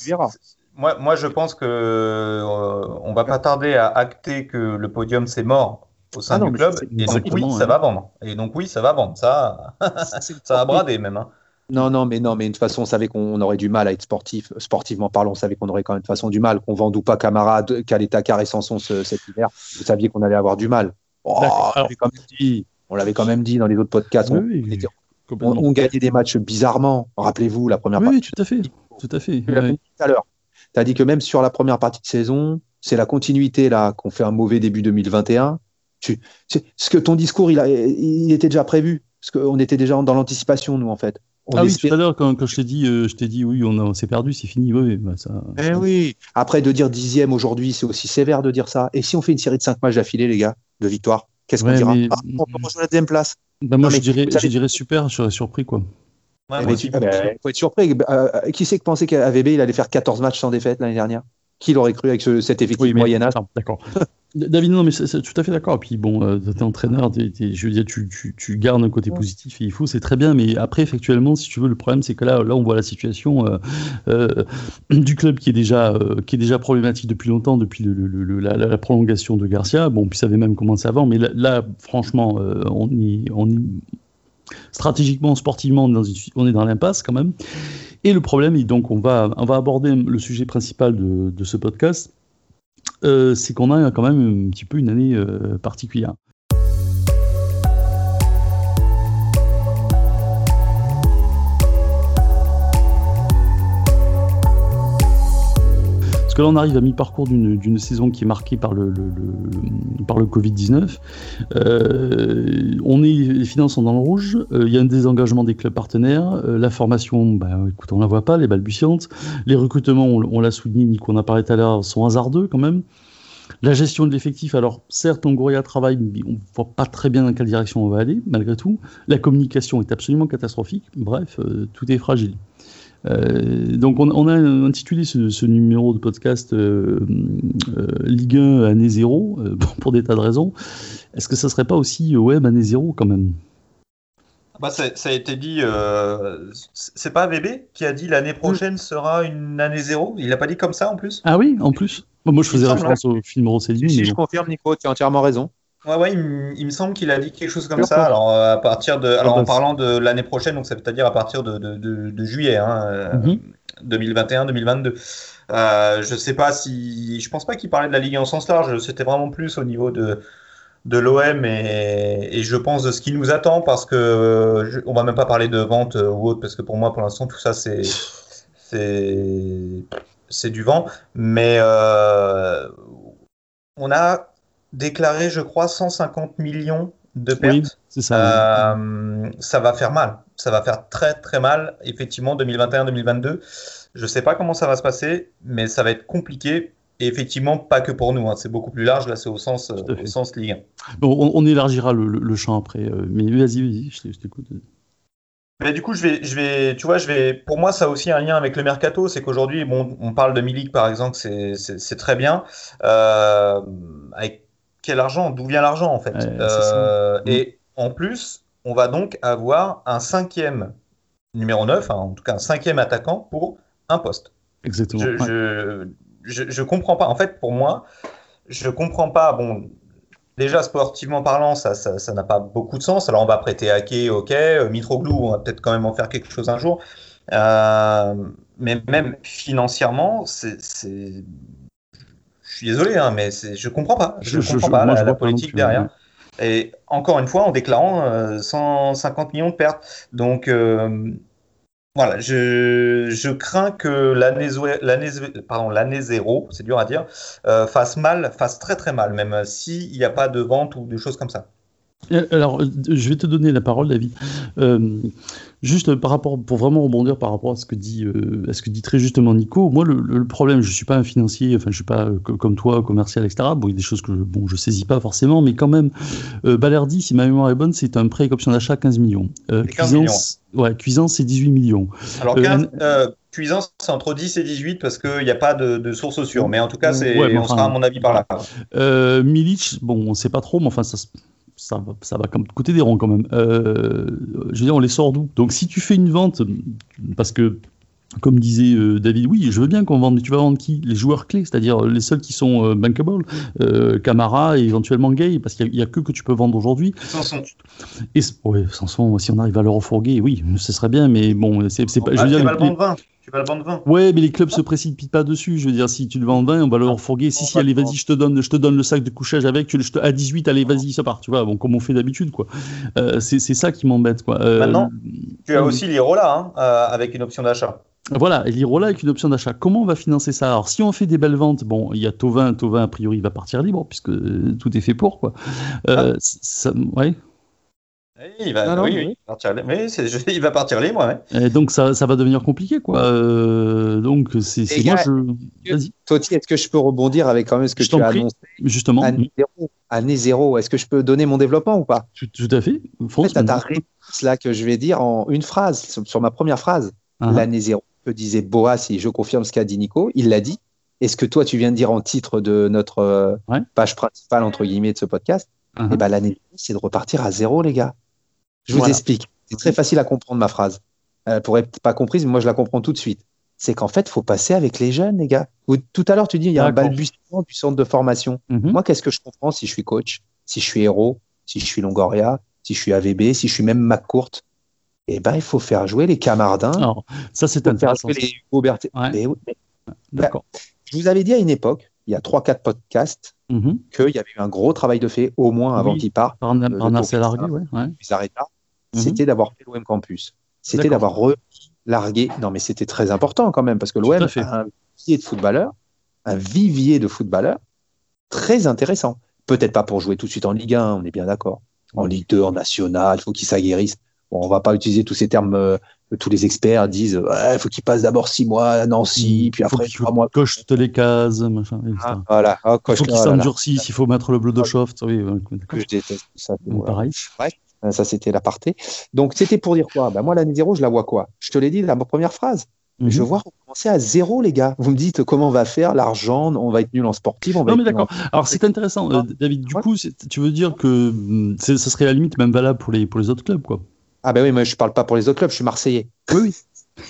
moi, moi, je pense que euh, on va pas tarder à acter que le podium c'est mort au sein ah du club. Et donc oui, ça va vendre. Et donc oui, ça va vendre. Ça, ça va brader même. Hein. Non, non, mais non, mais de toute façon, on savait qu'on aurait du mal à être sportif, sportivement parlant. On savait qu'on aurait quand même de toute façon du mal, qu'on vende ou pas camarade, qu'à l'état carré Sanson cet hiver. Vous saviez qu'on allait avoir du mal. Oh, on l'avait quand même dit dans les autres podcasts. on, gagnait des matchs bizarrement. Rappelez-vous la première partie. Oui, tout à fait. Tout à fait. Tout à l'heure. Tu as dit que même sur la première partie de saison, c'est la continuité là qu'on fait un mauvais début 2021. Tu, ce que ton discours, il, a, il était déjà prévu, parce qu'on était déjà dans l'anticipation, nous, en fait. Ah oui, tout à l'heure, quand, je t'ai dit, euh, je t'ai dit, oui, on, s'est perdu, c'est fini. Oui, bah, ça, eh oui. Après, de dire dixième aujourd'hui, c'est aussi sévère de dire ça. Et si on fait une série de cinq matchs d'affilée, les gars, de victoire, qu'est-ce qu'on dira ah, On peut rejoindre la deuxième place. Bah, moi, je, dirais, je dirais super, je serais surpris, quoi. Il faut être surpris. qui c'est que pensait qu'AVB il allait faire 14 matchs sans défaite l'année dernière? Qui l'aurait cru avec cet effectif moyen âge D'accord. David, non, mais c'est tout à fait d'accord. Et puis bon, euh, t'es entraîneur, je veux dire, tu, tu, tu, gardes un côté positif et il faut, c'est très bien. Mais après, effectivement, si tu veux, le problème, c'est que là, là, on voit la situation euh, euh, du club qui est déjà, qui est déjà problématique depuis longtemps, depuis le, la, prolongation de Garcia. Bon, puis ça avait même commencé avant, mais là, franchement, on y, on y, stratégiquement, sportivement, on est dans, on est dans l'impasse quand même. Et le problème, et donc on va, on va aborder le sujet principal de, ce podcast euh, c'est qu'on a quand même un petit peu une année euh, particulière. Que là, on arrive à mi-parcours d'une saison qui est marquée par le, par le Covid-19. Euh, on est, les finances sont dans le rouge. Euh, il y a un désengagement des clubs partenaires. Euh, la formation, bah, écoute, on la voit pas, les balbutiantes. Les recrutements, on, l'a souligné, Nico, on a parlé tout à l'heure, sont hasardeux quand même. La gestion de l'effectif, alors certes, Longoria travaille, mais on ne voit pas très bien dans quelle direction on va aller, malgré tout. La communication est absolument catastrophique. Bref, tout est fragile. Euh, donc on, a intitulé ce, numéro de podcast euh, euh, Ligue 1 année 0 pour des tas de raisons. Est-ce que ça serait pas aussi web année 0 quand même? Bah, ça, a été dit, c'est pas VB qui a dit l'année prochaine sera une année zéro? Il n'a pas dit comme ça en plus? Ah oui, en plus Moi je faisais référence au film Rossellini. Si, je confirme, Nico, tu as entièrement raison. Ouais, ouais, il, me semble qu'il a dit quelque chose comme ça. Alors, à partir de, alors en parlant de l'année prochaine, donc c'est-à-dire à partir de, de, de, juillet hein, 2021-2022. Euh, mhm. Euh, je sais pas si, je pense pas qu'il parlait de la Ligue en sens large. C'était vraiment plus au niveau de de l'OM et, et, je pense de ce qui nous attend parce que je, on va même pas parler de vente ou autre parce que pour moi pour l'instant tout ça c'est c'est c'est du vent mais euh, on a déclaré, je crois, 150 millions de pertes. ça. Euh, ça va faire mal. Ça va faire très très mal, effectivement, 2021-2022. Je ne sais pas comment ça va se passer, mais ça va être compliqué. Et effectivement, pas que pour nous. Hein. C'est beaucoup plus large. Là, c'est au sens, au sens Ligue 1. on, élargira le, champ après. Euh, mais vas-y, vas-y, je t'écoute. Mais du coup, je vais, je vais, tu vois, je vais. Pour moi, ça a aussi un lien avec le mercato, c'est qu'aujourd'hui, bon, on parle de Milik par exemple, c'est très bien. Euh, avec quel argent D'où vient l'argent en fait euh, mm. Et en plus, on va donc avoir un cinquième numéro 9, hein, en tout cas un cinquième attaquant pour un poste. Exactement. Je, je, comprends pas. En fait, pour moi, je comprends pas. Bon, déjà sportivement parlant, ça, ça, n'a pas beaucoup de sens. Alors on va prêter Ake, ok. Euh, Mitroglou, on va peut-être quand même en faire quelque chose un jour. Euh, mais même financièrement, c'est suis désolé, hein, mais je comprends pas. Je, ne comprends pas la, politique derrière. Et encore une fois, en déclarant 150 euh, millions de pertes. Donc, euh, voilà, je, crains que l'année zéro, c'est dur à dire, euh, fasse mal, fasse très très mal, même s'il n'y a pas de vente ou des choses comme ça. Alors, je vais te donner la parole, David. Juste par rapport, pour vraiment rebondir par rapport à ce que dit, euh, à ce que dit très justement Nico, moi le, problème, je suis pas un financier, enfin je suis pas euh, comme toi commercial, etc. Bon, il y a des choses que bon, je saisis pas forcément, mais quand même, euh, Balerdi, si ma mémoire est bonne, c'est un prêt avec option d'achat 15 millions. Euh, Cuisance, ouais, Cuisance c'est 18 millions. Alors 15, Cuisance c'est entre 10 et 18 parce qu'il n'y a pas de, de source sûre, mais en tout cas, c'est, on sera à mon avis par là. Euh, Milic, bon, on sait pas trop, mais enfin ça ça va, ça va coûter des ronds quand même. Euh, je veux dire, on les sort d'où? Donc si tu fais une vente, parce que comme disait euh, David, oui, je veux bien qu'on vende, mais tu vas vendre qui? Les joueurs clés, c'est-à-dire les seuls qui sont euh, bankable, Camara et éventuellement Gay, parce qu'il n'y a, que que tu peux vendre aujourd'hui. Sanson. Et, ouais, Sanson, si on arrive à le refourguer, oui, ce serait bien, mais bon, c'est pas. je veux dire, le 20. Tu vas le vendre 20. Ouais, mais les clubs se précipitent pas dessus. Je veux dire, si tu le vends 20, on va le refourguer. Si, si, allez, vas-y, je te donne, je te donne le sac de couchage avec. Tu, je te, à 18, allez, vas-y, ça part. Tu vois, bon, comme on fait d'habitude, quoi. Euh, c'est ça qui m'embête, quoi. Euh, Maintenant, tu as aussi l'Irola, hein, euh, avec une option d'achat. Voilà, l'Irola avec une option d'achat. Comment on va financer ça? Alors, si on fait des belles ventes, bon, il y a Tovin, Tovin, a priori, va partir libre, puisque tout est fait pour, quoi. Ah. Ça, ouais. Il va, oui, oui, partir, mais il va partir libre. Et donc ça, ça, va devenir compliqué, quoi. Euh, donc c'est moi je. Vas-y. Est-ce que je peux rebondir avec quand même ce que tu as annoncé? Justement. Année zéro. Est-ce que je peux donner mon développement ou pas? Tout, à fait. France, en fait, ta réponse là que je vais dire en une phrase sur, ma première phrase. Uh-huh. L'année zéro. Que disait Boa, si je confirme ce qu'a dit Nico, il l'a dit. Et ce que toi tu viens de dire en titre de notre euh, page principale entre guillemets de ce podcast, et eh ben l'année c'est de repartir à zéro, les gars. Je vous explique. C'est très facile à comprendre ma phrase. Elle pourrait être pas comprise, mais moi je la comprends tout de suite. C'est qu'en fait, il faut passer avec les jeunes, les gars. Tout à l'heure, tu dis il y a un balbutiement du centre de formation. Mhm. Moi, qu'est-ce que je comprends si je suis coach, si je suis héros, si je suis Longoria, si je suis AVB, si je suis même McCourt Eh ben, il faut faire jouer les Camardins. Alors, ça, c'est intéressant. Faire jouer les D'accord. je vous avais dit à une époque, il y a 3-4 podcasts, mhm. qu'il y avait eu un gros travail de fait, au moins avant qu'il parte. Par, par euh, Largué, ouais. Mhm. c'était d'avoir fait l'OM Campus. C'était d'avoir relargué. Non, mais c'était très important quand même, parce que l'OM a un vivier de footballeurs, un vivier de footballeurs très intéressant. Peut-être pas pour jouer tout de suite en Ligue 1, on est bien d'accord. En Ligue 2, en National, il faut qu'ils s'aguerrissent. Bon, on va pas utiliser tous ces termes euh, tous les experts disent il faut qu'il passe d'abord six mois à Nancy, puis après trois mois. Coche toutes les cases, machin. Ah, voilà. Ah, il faut qu'il s'endurcisse, il faut mettre le bleu de chauffe. Oui, que je déteste ça. Pareil. Euh, ça, c'était l'aparté. Donc, c'était pour dire quoi? Ben, Moi, l'année zéro, je la vois quoi? Je te l'ai dit dans ma première phrase. Mhm. Je vois commencer à zéro, les gars. Vous me dites comment on va faire l'argent, on va être nul en sportif. On va non, mais d'accord. Alors, c'est intéressant, euh, David. Du coup, tu veux dire que ça serait la limite même valable pour les, pour les autres clubs, quoi? Ah, ben oui, moi, je parle pas pour les autres clubs, je suis Marseillais. Oui,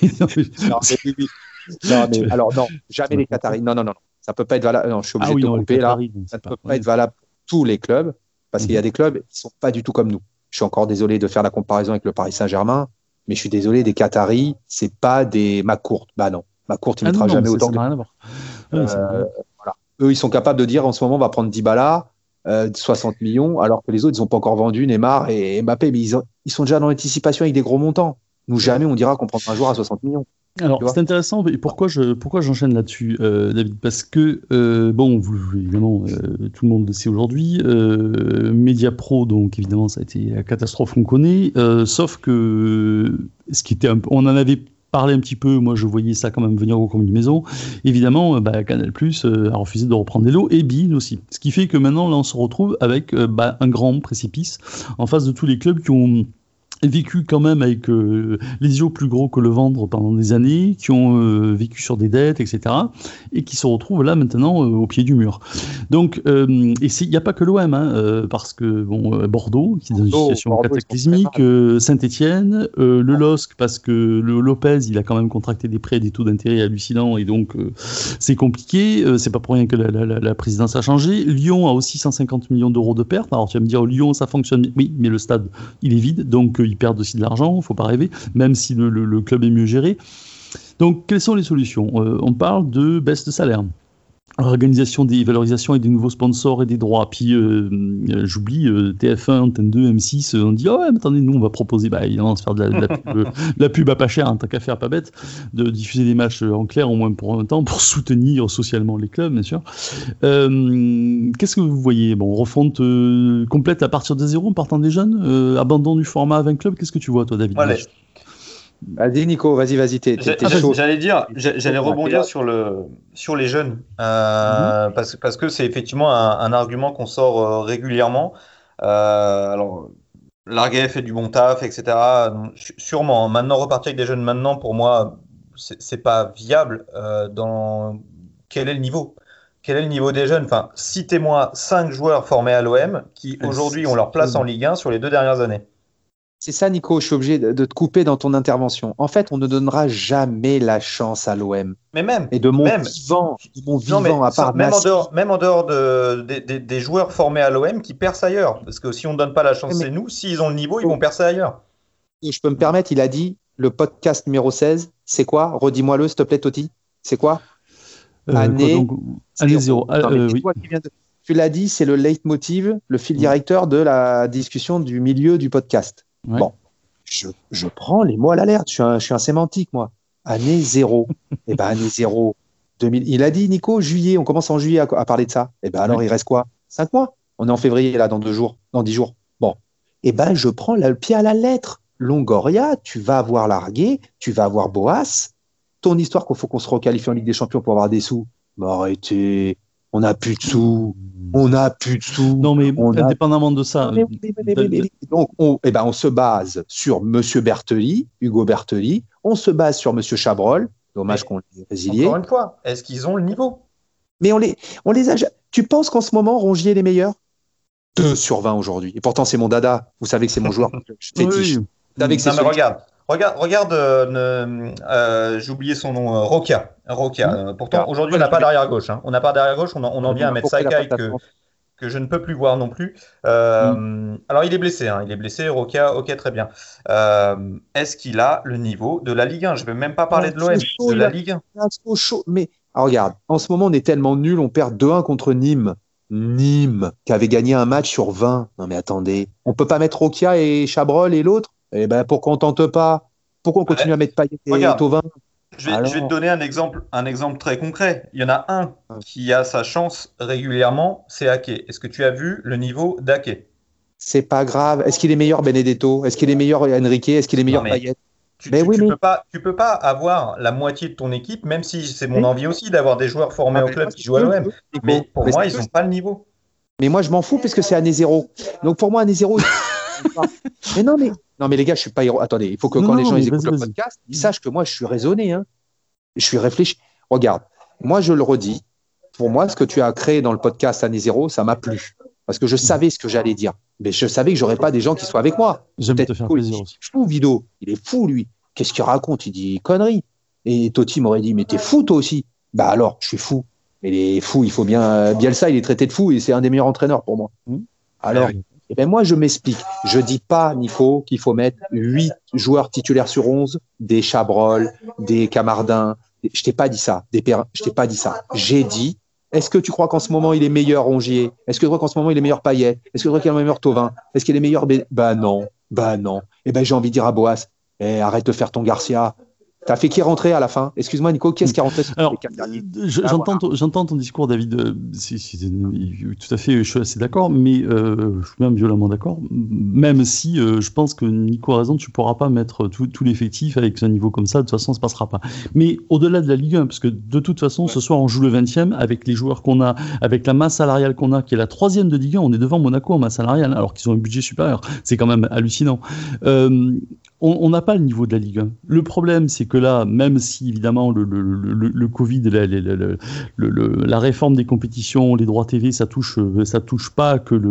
oui. non, mais, alors, non, jamais les Qataris. Non, non, non. Ça peut pas être valable. Non, je suis obligé ah de te couper là. Ça ne peut pas, être valable pour tous les clubs parce qu'il y a mhm. des clubs qui sont pas du tout comme nous. Je suis encore désolé de faire la comparaison avec le Paris Saint-Germain, mais je suis désolé, des Qataris, c'est pas des McCourt. Bah non, McCourt, il ne ah mettra jamais autant. Euh, voilà. Eux, ils sont capables de dire en ce moment, on va prendre Dybala, euh, 60 millions, alors que les autres, ils n'ont pas encore vendu Neymar et Mbappé, mais ils, ils sont déjà dans l'anticipation avec des gros montants. Nous, jamais on dira qu'on prendra un joueur à 60 millions. Alors, c'est intéressant. Et pourquoi je pourquoi j'enchaîne là-dessus, euh, David? Parce que euh, bon, vous, évidemment, euh, tout le monde le sait aujourd'hui. Media Pro, donc évidemment, ça a été la catastrophe qu'on connaît. sauf que ce qui était, un, on en avait parlé un petit peu. Moi, je voyais ça quand même venir au coin d'une maison. Évidemment, bah, Canal Plus a refusé de reprendre les lots et Bein aussi. Ce qui fait que maintenant, là, on se retrouve avec bah, un grand précipice en face de tous les clubs qui ont vécu quand même avec euh, les yeux plus gros que le ventre pendant des années, qui ont euh, vécu sur des dettes, etc., et qui se retrouvent là maintenant euh, au pied du mur. Donc, et il n'y a pas que l'OM, hein, parce que bon, Bordeaux, qui est dans une situation cataclysmique, Saint-Étienne, le LOSC, parce que le Lopez, il a quand même contracté des prêts, des taux d'intérêt hallucinants, et donc c'est compliqué. c'est pas pour rien que la, la, la, présidence a changé. Lyon a aussi 150 millions d'euros de pertes. Alors tu vas me dire, Lyon, ça fonctionne. Oui, mais le stade, il est vide, donc ils perdent aussi de l'argent, il ne faut pas rêver, même si le, club est mieux géré. Donc, quelles sont les solutions? Euh, On parle de baisse de salaire organisation des valorisations et des nouveaux sponsors et des droits. Puis euh, euh, j'oublie TF1, Antenne 2, M6, on dit oh ouais, mais attendez, nous on va proposer, bah évidemment, se faire de la, pub, à pas cher, tant qu'à faire, pas bête, de diffuser des matchs en clair au moins pour un temps, pour soutenir socialement les clubs, bien sûr. Qu'est-ce que vous voyez? Bon, refonte complète à partir de zéro, en partant des jeunes, abandon du format à 20 clubs, qu'est-ce que tu vois toi, David? Vas-y Nico, vas-y, vas-y, t'es, J'allais dire, j'allais rebondir sur le sur les jeunes euh, mhm. parce, parce que c'est effectivement un, argument qu'on sort euh, régulièrement. Euh, alors, Larguet fait du bon taf, etc. Sûrement. Hein. Maintenant, repartir avec des jeunes maintenant, pour moi, c'est pas viable. dans quel est le niveau? Quel est le niveau des jeunes? Enfin, citez-moi cinq joueurs formés à l'OM qui aujourd'hui ont leur place en Ligue 1 sur les deux dernières années. C'est ça, Nico, je suis obligé de, te couper dans ton intervention. En fait, on ne donnera jamais la chance à l'OM. Mais même. Et de mon vivant, mon vivant à part même, en dehors, même en dehors de, des joueurs formés à l'OM qui percent ailleurs. Parce que si on ne donne pas la chance, c'est nous. S'ils ont le niveau, ils vont percer ailleurs. Je peux me permettre, il a dit le podcast numéro 16, c'est quoi? Redis-moi-le, s'il te plaît, Toti. C'est quoi? Euh, Année, année zéro. Euh, tu l'as dit, c'est le leitmotiv, le fil directeur de la discussion du milieu du podcast. Bon, je, je, prends les mots à l'alerte. Je, suis un, je suis un sémantique, moi. Année zéro. eh ben, année zéro. 2000. Il a dit, Nico, juillet. On commence en juillet à, parler de ça. Eh ben, alors, il reste quoi? Cinq mois On est en février, là, dans deux jours, dans dix jours. Bon. eh ben, je prends le pied à la lettre. Longoria, tu vas avoir Largué, tu vas avoir Boas. Ton histoire qu'il faut qu'on se requalifie en Ligue des Champions pour avoir des sous. Mais arrêtez, on n'a plus de sous. On n'a plus de sous. Non, mais indépendamment de ça. donc, on, eh ben, on se base sur Monsieur Bertoli, Hugo Bertoli. On se base sur Monsieur Chabrol. Dommage qu'on l'ait résilié. Encore une fois, est-ce qu'ils ont le niveau? Mais on les, on les a. Tu penses qu'en ce moment, Rongier est les meilleurs 2 sur 20 aujourd'hui. Et pourtant, c'est mon dada. Vous savez que c'est mon joueur fétiche. Vous savez que c'est regarde, regarde, regarde euh, euh, j'ai oublié son nom, euh, Roca. Roca. pourtant, aujourd'hui, on n'a pas d'arrière gauche. Hein. On n'a pas d'arrière gauche. On en, on en vient à mettre Sakai que, que je ne peux plus voir non plus. Mm. Alors, il est blessé. Hein. Il est blessé. Roca, ok, très bien. Est-ce qu'il a le niveau de la Ligue 1 Je ne vais même pas parler de l'OM, de la Ligue 1. Chaud, mais regarde, en ce moment, on est tellement nul. On perd 2-1 contre Nîmes. Nîmes, qui avait gagné un match sur 20. Non mais attendez, on peut pas mettre Rokia et Chabrol et l'autre? Eh ben pourquoi on tente pas Pourquoi on continue à mettre Payet et Tovin je vais, je vais, te donner un exemple, un exemple très concret. Il y en a un qui a sa chance régulièrement, c'est Ake. Est-ce que tu as vu le niveau d'Ake? C'est pas grave. Est-ce qu'il est meilleur Benedetto? Est-ce qu'il est meilleur Enrique? Est-ce qu'il est meilleur Payet? tu, mais oui, peux pas, tu peux pas avoir la moitié de ton équipe, même si c'est mon envie aussi d'avoir des joueurs formés ah, au club qui jouent à l'OM. Mais pour moi, ils n'ont pas le niveau. Mais moi, je m'en fous puisque c'est année zéro. Donc pour moi, année zéro. mais non, mais non, mais les gars, je suis pas héros. Attendez, il faut que quand les gens écoutent le podcast, ils sachent que moi, je suis raisonné. Hein. Je suis réfléchi. Regarde, moi, je le redis. Pour moi, ce que tu as créé dans le podcast année zéro, ça m'a plu parce que je savais ce que j'allais dire. Mais je savais que j'aurais pas des gens qui soient avec moi. J'aime te faire plaisir aussi. Fou, Vido. Il est fou, lui. Qu'est-ce qu'il raconte? Il dit conneries. Et Totti m'aurait dit, mais t'es fou, toi aussi. Bah alors, je suis fou. Mais les fous, il faut bien. Bielsa, il est traité de fou et c'est un des meilleurs entraîneurs pour moi. Mmh. Alors, eh ben moi, je m'explique. Je dis pas, Nico, qu'il faut mettre 8 joueurs titulaires sur 11, des Chabrol, des Camardins. Je t'ai pas dit ça. Des Je t'ai pas dit ça. J'ai dit, est-ce que tu crois qu'en ce moment il est meilleur Rongier? Est-ce que tu crois qu'en ce moment il est meilleur Payet? Est-ce que tu crois qu'il est meilleur Tovin Est-ce qu'il est meilleur Bah non, bah non. Eh ben j'ai envie de dire à Boas, eh, arrête de faire ton Garcia. T'as fait qui rentrer à la fin? Excuse-moi, Nico, qui est-ce qui est rentré Alors, j'entends, j'entends ton discours, David. Euh, tout à fait, je suis assez d'accord, mais euh, je suis même violemment d'accord. Même si euh, je pense que Nico a raison, tu pourras pas mettre tout, l'effectif avec un niveau comme ça. De toute façon, ça se passera pas. Mais au-delà de la Ligue 1, parce que de toute façon, ce soir, on joue le 20e avec les joueurs qu'on a, avec la masse salariale qu'on a, qui est la troisième de Ligue 1. On est devant Monaco en masse salariale, alors qu'ils ont un budget supérieur. C'est quand même hallucinant. on n'a pas le niveau de la Ligue 1. Le problème, c'est que là, même si évidemment le, Covid, la, réforme des compétitions, les droits TV, ça touche, ça touche pas que la,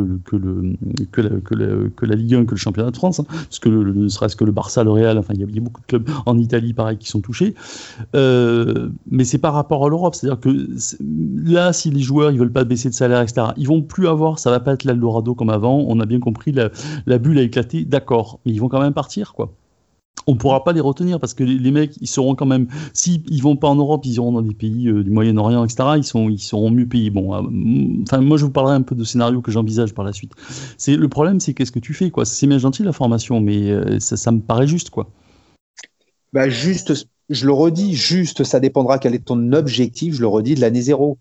Ligue 1, que le championnat de France, hein, parce que ne serait-ce que le Barça, le Real, enfin il y, a beaucoup de clubs en Italie pareil qui sont touchés, euh, mais c'est par rapport à l'Europe, c'est-à-dire que là, si les joueurs ils veulent pas baisser de salaire, etc., ils vont plus avoir, ça va pas être l'Eldorado comme avant, on a bien compris, la bulle a éclaté, d'accord, mais ils vont quand même partir quoi on pourra pas les retenir parce que les, mecs, ils seront quand même, si ils vont pas en Europe, ils iront dans des pays euh, du Moyen-Orient, etc. Ils sont, ils seront mieux payés. Bon, euh, enfin, moi, je vous parlerai un peu de scénario que j'envisage par la suite. C'est le problème, c'est qu'est-ce que tu fais, quoi? C'est bien gentil la formation, mais euh, ça, me paraît juste, quoi. Bah juste, je le redis, juste, ça dépendra quel est ton objectif. Je le redis de l'année zéro.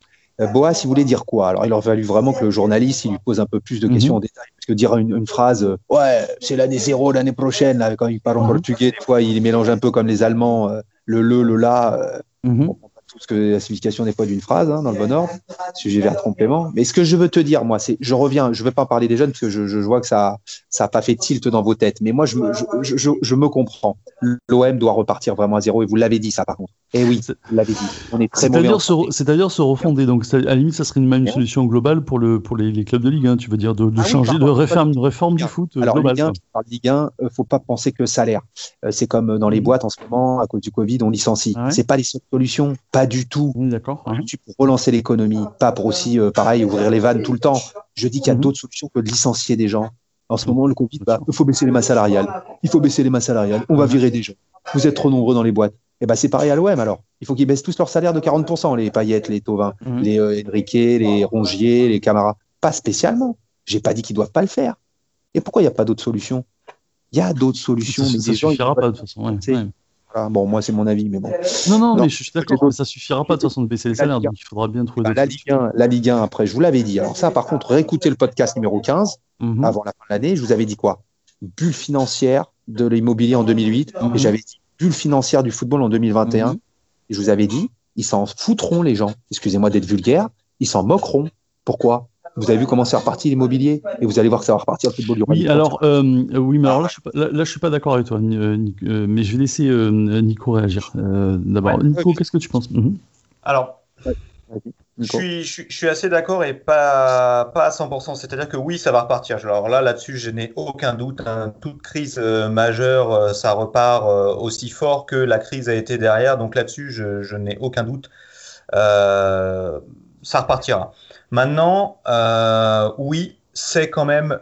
Boas, il voulait dire quoi? Alors, il aurait fallu vraiment que le journaliste il lui pose un peu plus de mhm. questions en détail. Que dire une, phrase, euh, ouais, c'est l'année zéro, l'année prochaine, quand il parle en mhm. portugais, des fois, il mélange un peu comme les Allemands, euh, le le, le la. Euh, mhm ce que la signification n'est pas d'une phrase hein, dans le bon ordre, sujet verbe complément. Mais ce que je veux te dire, moi, c'est, je reviens, je ne vais pas parler des jeunes parce que je, je vois que ça, ça a pas fait tilt dans vos têtes. Mais moi, je, je, je, je me comprends. L'OM doit repartir vraiment à zéro et vous l'avez dit ça par contre. Et eh oui, vous l'avez dit. On est très C'est-à-dire se, c'est-à-dire se refonder. Donc, à la limite, ça serait une, une solution globale pour le, pour les, les clubs de Ligue 1. Tu veux dire de, de ah changer, de réforme, une réforme du foot Alors, global. Ligue 1, par Ligue 1, euh, faut pas penser que le salaire. Euh, c'est comme dans les mmh. boîtes en ce moment, à cause du Covid, on licencie. Ah c'est pas les solutions, pas du tout. D'accord. Pour relancer l'économie, pas pour aussi, euh, pareil, ouvrir les vannes tout le temps. Je dis qu'il y a mhm. d'autres solutions que de licencier des gens. En ce moment, le Covid, bah, il faut baisser les masses salariales. Il faut baisser les masses salariales. On va mhm. virer des gens. Vous êtes trop nombreux dans les boîtes. Et eh ben, c'est pareil à l'OM alors. Il faut qu'ils baissent tous leur salaire de 40%, les paillettes, les Tovin, mhm. les euh, les Rongier, les Camara. Pas spécialement. J'ai pas dit qu'ils doivent pas le faire. Et pourquoi il n'y a pas d'autres solutions? Il y a d'autres solutions. Ça, ne suffira pas de toute façon. Bon, moi, c'est mon avis, mais bon. Non, non, mais je suis d'accord, ça suffira pas de toute façon de baisser les salaires, donc il faudra bien trouver bah, la, Ligue 1, la Ligue 1, après, je vous l'avais dit. Alors, ça, par contre, réécoutez le podcast numéro 15, mhm. avant la fin de l'année, je vous avais dit quoi? Bulle financière de l'immobilier en 2008 et j'avais dit bulle financière du football en 2021. Et je vous avais dit, ils s'en foutront les gens. Excusez-moi d'être vulgaire, ils s'en moqueront. Pourquoi? Vous avez vu comment c'est reparti l'immobilier? Et vous allez voir que ça va repartir le football du Oui, alors, euh, oui, mais alors là, je suis pas, là, je suis pas d'accord avec toi, euh, euh, mais je vais laisser Nico réagir. D'abord, Nico, qu'est-ce que tu penses? Mhm. Alors, je suis, je, suis, assez d'accord et pas, pas à 100%. C'est-à-dire que oui, ça va repartir. Alors là, là-dessus, je n'ai aucun doute. Hein. Toute crise majeure, ça repart aussi fort que la crise a été derrière. Donc là-dessus, je, je n'ai aucun doute. ça repartira. Maintenant, euh, oui, c'est quand même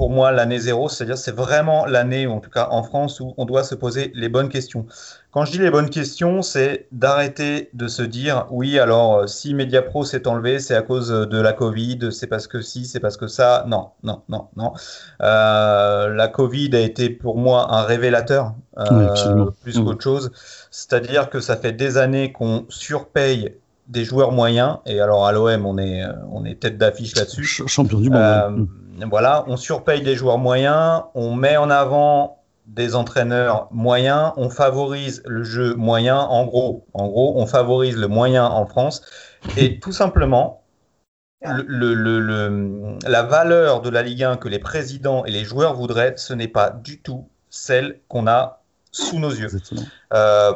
pour moi l'année zéro, c'est-à-dire c'est vraiment l'année, en tout cas en France, où on doit se poser les bonnes questions. Quand je dis les bonnes questions, c'est d'arrêter de se dire oui, alors euh, si Mediapro s'est enlevé, c'est à cause de la Covid, c'est parce que si, c'est parce que ça. Non, non, non, non. Euh, la Covid a été pour moi un révélateur plus mmh. qu'autre chose. C'est-à-dire que ça fait des années qu'on surpaye des joueurs moyens. Et alors à l'OM, on est, euh, on est tête d'affiche là-dessus. Champion du monde. Euh, voilà, on surpaye des joueurs moyens, on met en avant des entraîneurs moyens, on favorise le jeu moyen. En gros, en gros, on favorise le moyen en France. Et tout simplement, le, le, la valeur de la Ligue 1 que les présidents et les joueurs voudraient, ce n'est pas du tout celle qu'on a sous nos yeux. Euh,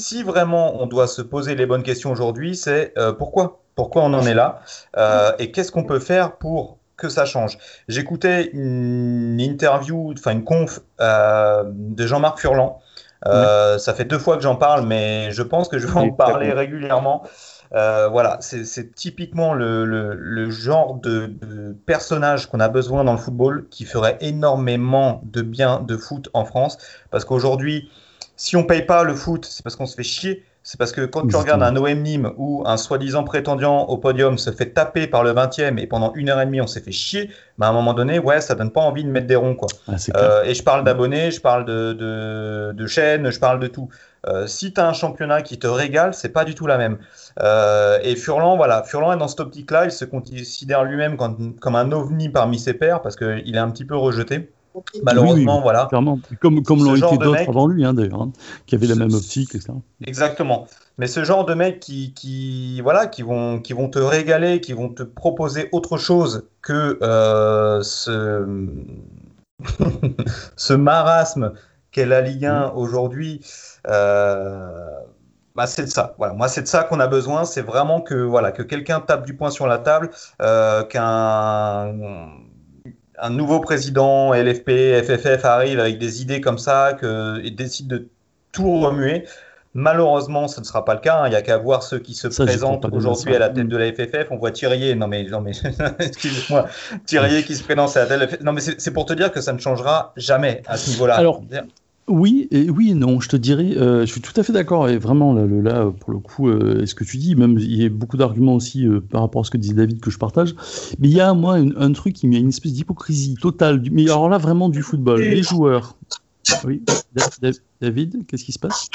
si vraiment on doit se poser les bonnes questions aujourd'hui, c'est euh, pourquoi? Pourquoi on en est là? Euh, Et qu'est-ce qu'on peut faire pour que ça change? J'écoutais une interview, enfin une conf euh, de Jean-Marc Furlan. Ça fait deux fois que j'en parle, mais je pense que je vais en parler régulièrement. voilà, c'est typiquement le, genre de, de personnage qu'on a besoin dans le football qui ferait énormément de bien de foot en France. Parce qu'aujourd'hui, si on paye pas le foot, c'est parce qu'on se fait chier. C'est parce que quand tu regardes un OM Nîmes où un soi-disant prétendant au podium se fait taper par le 20e et pendant une heure et demie on s'est fait chier, bah à un moment donné, ouais, ça donne pas envie de mettre des ronds. Quoi. Ah, euh, et je parle d'abonnés, je parle de, de, chaînes, je parle de tout. Euh, si tu as un championnat qui te régale, c'est pas du tout la même. Euh, et Furlan, voilà, Furlan est dans cette optique-là, il se considère lui-même comme, comme, un ovni parmi ses pairs parce qu'il est un petit peu rejeté. Malheureusement, voilà. Comme, comme l'ont été d'autres avant lui, hein, d'ailleurs, hein, qui avaient la même optique, etc. Exactement. Mais ce genre de mecs qui, qui, voilà, qui, vont, qui vont te régaler, qui vont te proposer autre chose que euh, ce, ce marasme qu'est la Ligue 1 mm. aujourd'hui, euh, bah c'est de ça. Voilà, moi c'est de ça qu'on a besoin. C'est vraiment que voilà que quelqu'un tape du poing sur la table, euh, qu'un un nouveau président LFP, FFF arrive avec des idées comme ça que, et décide de tout remuer. Malheureusement, ce ne sera pas le cas. Hein. Il n'y a qu'à voir ceux qui se présentent aujourd'hui à la tête de la FFF. On voit Thierry. Non mais, non mais, excuse-moi, Thierry qui se présente à la tête. Non mais c'est pour te dire que ça ne changera jamais à ce niveau-là. Alors, oui et oui et non, je te dirais, euh, je suis tout à fait d'accord et vraiment là, là, pour le coup, euh, ce que tu dis, même il y a beaucoup d'arguments aussi euh, par rapport à ce que disait David que je partage, mais il y a moi un, truc qui met une espèce d'hypocrisie totale, mais alors là vraiment du football, les joueurs. Oui, David, qu'est-ce qui se passe?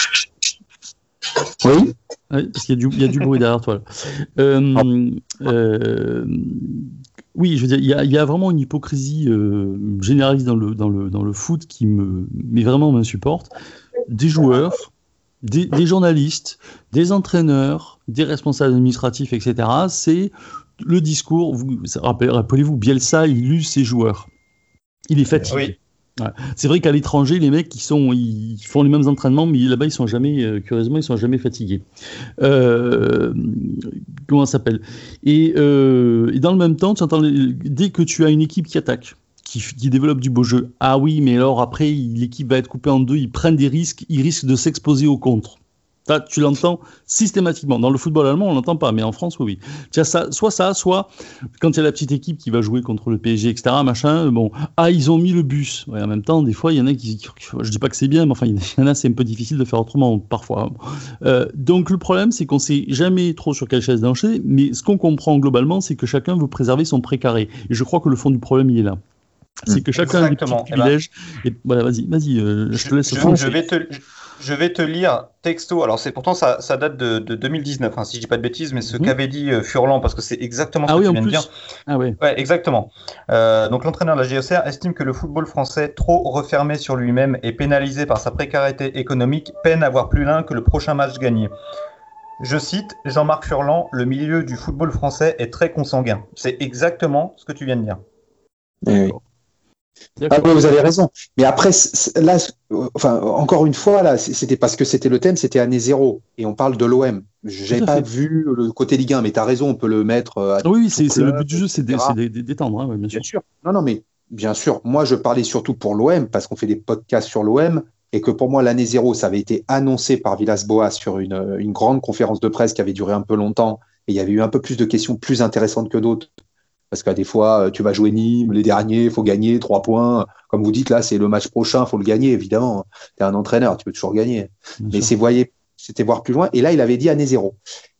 Oui. parce qu'il y, y, a du bruit derrière toi. Euh, euh, oui, je veux dire, il y a, vraiment une hypocrisie euh, généraliste dans le, dans, le, dans le foot qui me, mais vraiment m'insupporte. Des joueurs, des, journalistes, des entraîneurs, des responsables administratifs, etc. C'est le discours. Vous, rappelez-vous, Bielsa, il use ses joueurs. Il est fatigué. C'est vrai qu'à l'étranger, les mecs, ils, sont, ils font les mêmes entraînements, mais là-bas, ils sont jamais, euh, curieusement, ils sont jamais fatigués. Euh, comment ça s'appelle. Euh, et, dans le même temps, tu dès que tu as une équipe qui attaque, qui, qui, développe du beau jeu, ah oui, mais alors après, l'équipe va être coupée en deux, ils prennent des risques, ils risquent de s'exposer au contre tu l'entends systématiquement. Dans le football allemand, on l'entend pas, mais en France, oui. As ça, soit ça, soit quand il y a la petite équipe qui va jouer contre le PSG, etc., machin, bon, ah, ils ont mis le bus. en même temps, des fois, il y en a qui, je dis pas que c'est bien, mais enfin, il y en a, c'est un peu difficile de faire autrement, parfois. Euh, donc, le problème, c'est qu'on sait jamais trop sur quelle chaise danser, mais ce qu'on comprend globalement, c'est que chacun veut préserver son précaré. Et je crois que le fond du problème, il est là. C'est que chacun a des petits privilèges. Et voilà, vas-y, vas-y, euh, je te laisse. Je, je vais te je vais te lire texto. Alors, c'est pourtant ça, ça date de, 2019, hein, si je dis pas de bêtises, mais ce mhm. qu'avait dit euh, Furlan, parce que c'est exactement ce ah que tu viens de dire. Ah oui. Ouais, exactement. Euh, donc, l'entraîneur de la GOCR estime que le football français, trop refermé sur lui-même et pénalisé par sa précarité économique, peine à voir plus l'un que le prochain match gagné. Je cite Jean-Marc Furlan, le milieu du football français est très consanguin. C'est exactement ce que tu viens de dire. Oui. Ah vous avez raison. Mais après, là, enfin, encore une fois, là, c'était parce que c'était le thème, c'était année zéro. Et on parle de l'OM. J'avais pas vu le côté Ligue 1, mais tu as raison, on peut le mettre. Euh, oui, c'est le but du jeu, c'est d'étendre, hein, bien, sûr. Non, non, mais bien sûr. Moi, je parlais surtout pour l'OM, parce qu'on fait des podcasts sur l'OM, et que pour moi, l'année zéro, ça avait été annoncé par Villas-Boas sur une, une grande conférence de presse qui avait duré un peu longtemps. Et il y avait eu un peu plus de questions plus intéressantes que d'autres parce qu'à des fois, euh, tu vas jouer Nîmes, les derniers, il faut gagner, trois points. Comme vous dites, là, c'est le match prochain, il faut le gagner, évidemment. Tu es un entraîneur, tu peux toujours gagner. Mais c'est voyez, c'était voir plus loin. Et là, il avait dit année zéro.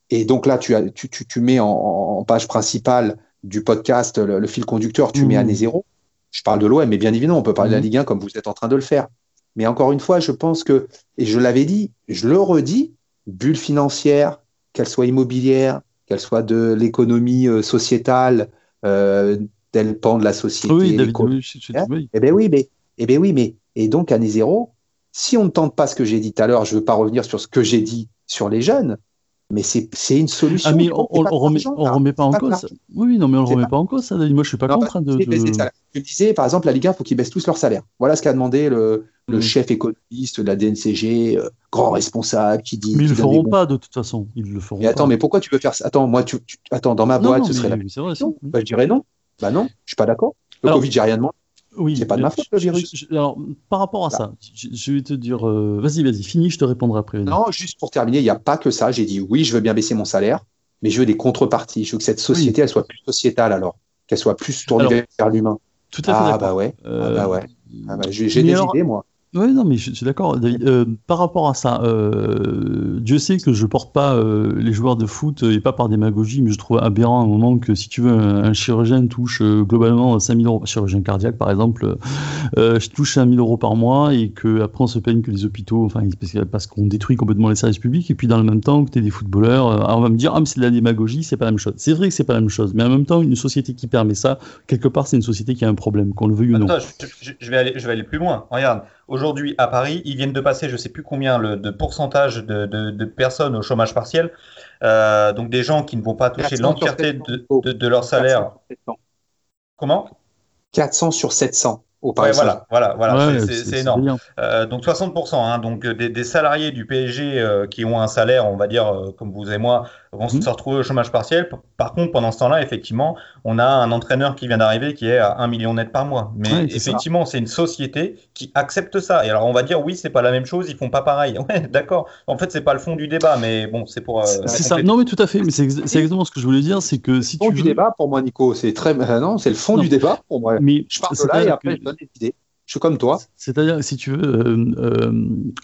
Et donc là, tu, as, tu, tu, tu mets en, page principale du podcast le, fil conducteur, tu mets mmh. année zéro. Je parle de l'OM, mais bien évidemment, on peut parler de la mmh. Ligue 1 comme vous êtes en train de le faire. Mais encore une fois, je pense que, et je l'avais dit, je le redis, bulle financière, qu'elle soit immobilière, qu'elle soit de l'économie euh, sociétale, tel pan de la société. Oui, David, Eh bien oui, mais, eh ben oui, mais et donc année zéro, si on ne tente pas ce que j'ai dit tout à l'heure, je ne veux pas revenir sur ce que j'ai dit sur les jeunes, mais c'est une solution. Ah, mais on, ne remet, remet pas en cause. Oui, non, mais on le remet pas, en cause, ça. Moi, je suis pas contre. Hein, de, Je disais, par exemple, la Ligue 1, il faut qu'ils baissent tous leur salaire. Voilà ce qu'a demandé le, le mm. chef économiste de la DNCG, euh, grand responsable, qui dit. Mais ils le feront pas de toute façon. Ils le feront. Mais attends, mais pourquoi tu veux faire ça? Attends, moi, tu, attends, dans ma boîte, ce serait la. Vrai, bah, je dirais non. Bah non, je suis pas d'accord. Le Covid, j'ai rien demandé. Oui, c'est pas de ma faute le virus. alors, par rapport à ça, je, vais te dire, euh, vas-y, vas-y, finis, je te répondrai après. Non, juste pour terminer, il n'y a pas que ça. J'ai dit oui, je veux bien baisser mon salaire, mais je veux des contreparties. Je veux que cette société, elle soit plus sociétale alors, qu'elle soit plus tournée vers l'humain. Tout à fait. Ah bah ouais. Ah bah ouais. Ah bah, j'ai des idées moi. Oui, non, mais je, suis d'accord. Euh, par rapport à ça, euh, Dieu sait que je porte pas euh, les joueurs de foot et pas par démagogie, mais je trouve aberrant à un moment que si tu veux, un, chirurgien touche globalement 5000 euros, chirurgien cardiaque par exemple, je touche 5000 euros par mois et que après on se plaigne que les hôpitaux, enfin, parce qu'on détruit complètement les services publics et puis dans le même temps que tu es des footballeurs, on va me dire, ah, mais c'est de la démagogie, c'est pas la même chose. C'est vrai que c'est pas la même chose, mais en même temps, une société qui permet ça, quelque part, c'est une société qui a un problème, qu'on le veuille ou non. aller, je vais aller plus loin. Regarde. Aujourd'hui, à Paris, ils viennent de passer, je ne sais plus combien, le, de pourcentage de, personnes au chômage partiel. Euh, donc des gens qui ne vont pas toucher l'entièreté de, leur salaire. Comment? 400 sur 700 voilà, voilà, voilà, c'est énorme. Euh, donc 60%, hein, donc euh, des, salariés du PSG euh, qui ont un salaire, on va dire, comme vous et moi, vont se mhm. retrouver au chômage partiel. Par contre, pendant ce temps-là, effectivement, on a un entraîneur qui vient d'arriver qui est à 1 million net par mois. Mais effectivement, c'est une société qui accepte ça. Et alors, on va dire, oui, c'est pas la même chose, ils font pas pareil. Ouais, d'accord. En fait, c'est pas le fond du débat, mais bon, c'est pour. c'est ça. Non, mais tout à fait. Mais c'est exactement ce que je voulais dire, c'est que si le fond du débat, pour moi, Nico, c'est très. non, c'est le fond du débat pour moi. Mais je parle de là et après, je suis comme toi. C'est-à-dire, si tu veux, euh, euh,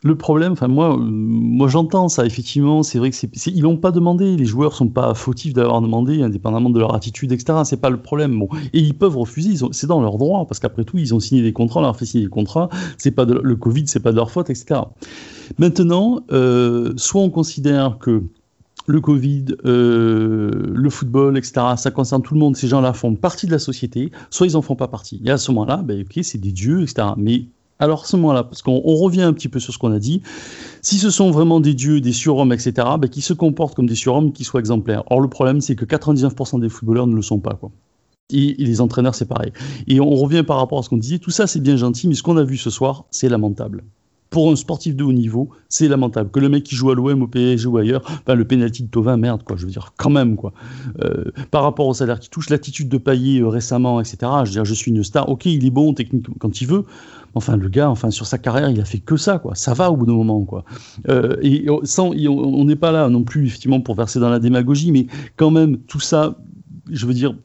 le problème, enfin moi, moi j'entends ça. Effectivement, c'est vrai que c'est, ils l'ont pas demandé. Les joueurs sont pas fautifs d'avoir demandé, indépendamment de leur attitude, etc. C'est pas le problème. Bon, et ils peuvent refuser. c'est dans leur droit, parce qu'après tout, ils ont signé des contrats, on leur fait signer des contrats. C'est pas de, le Covid, c'est pas de leur faute, etc. Maintenant, euh, soit on considère que le Covid, euh, le football, etc., ça concerne tout le monde. Ces gens-là font partie de la société, soit ils en font pas partie. Et à ce moment-là, ben, c'est des dieux, etc. Mais alors à ce moment-là, parce qu'on revient un petit peu sur ce qu'on a dit, si ce sont vraiment des dieux, des surhommes, etc., ben, qui se comportent comme des surhommes, qui soient exemplaires. Or, le problème, c'est que 99% des footballeurs ne le sont pas. Et les entraîneurs, c'est pareil. Et on revient par rapport à ce qu'on disait, tout ça, c'est bien gentil, mais ce qu'on a vu ce soir, c'est lamentable pour un sportif de haut niveau, c'est lamentable. Que le mec qui joue à l'OM, au PSG ou ailleurs, ben le pénalty de Tovin, merde, quoi. Je veux dire, quand même, quoi. Euh, par rapport au salaire qui touche, l'attitude de Payet euh, récemment, etc. Je veux dire, je suis une star. Ok, il est bon techniquement quand il veut. Enfin, le gars, enfin, sur sa carrière, il a fait que ça, quoi. Ça va au bout d'un moment, quoi. Euh, et sans, on n'est pas là non plus, effectivement, pour verser dans la démagogie, mais quand même, tout ça, je veux dire,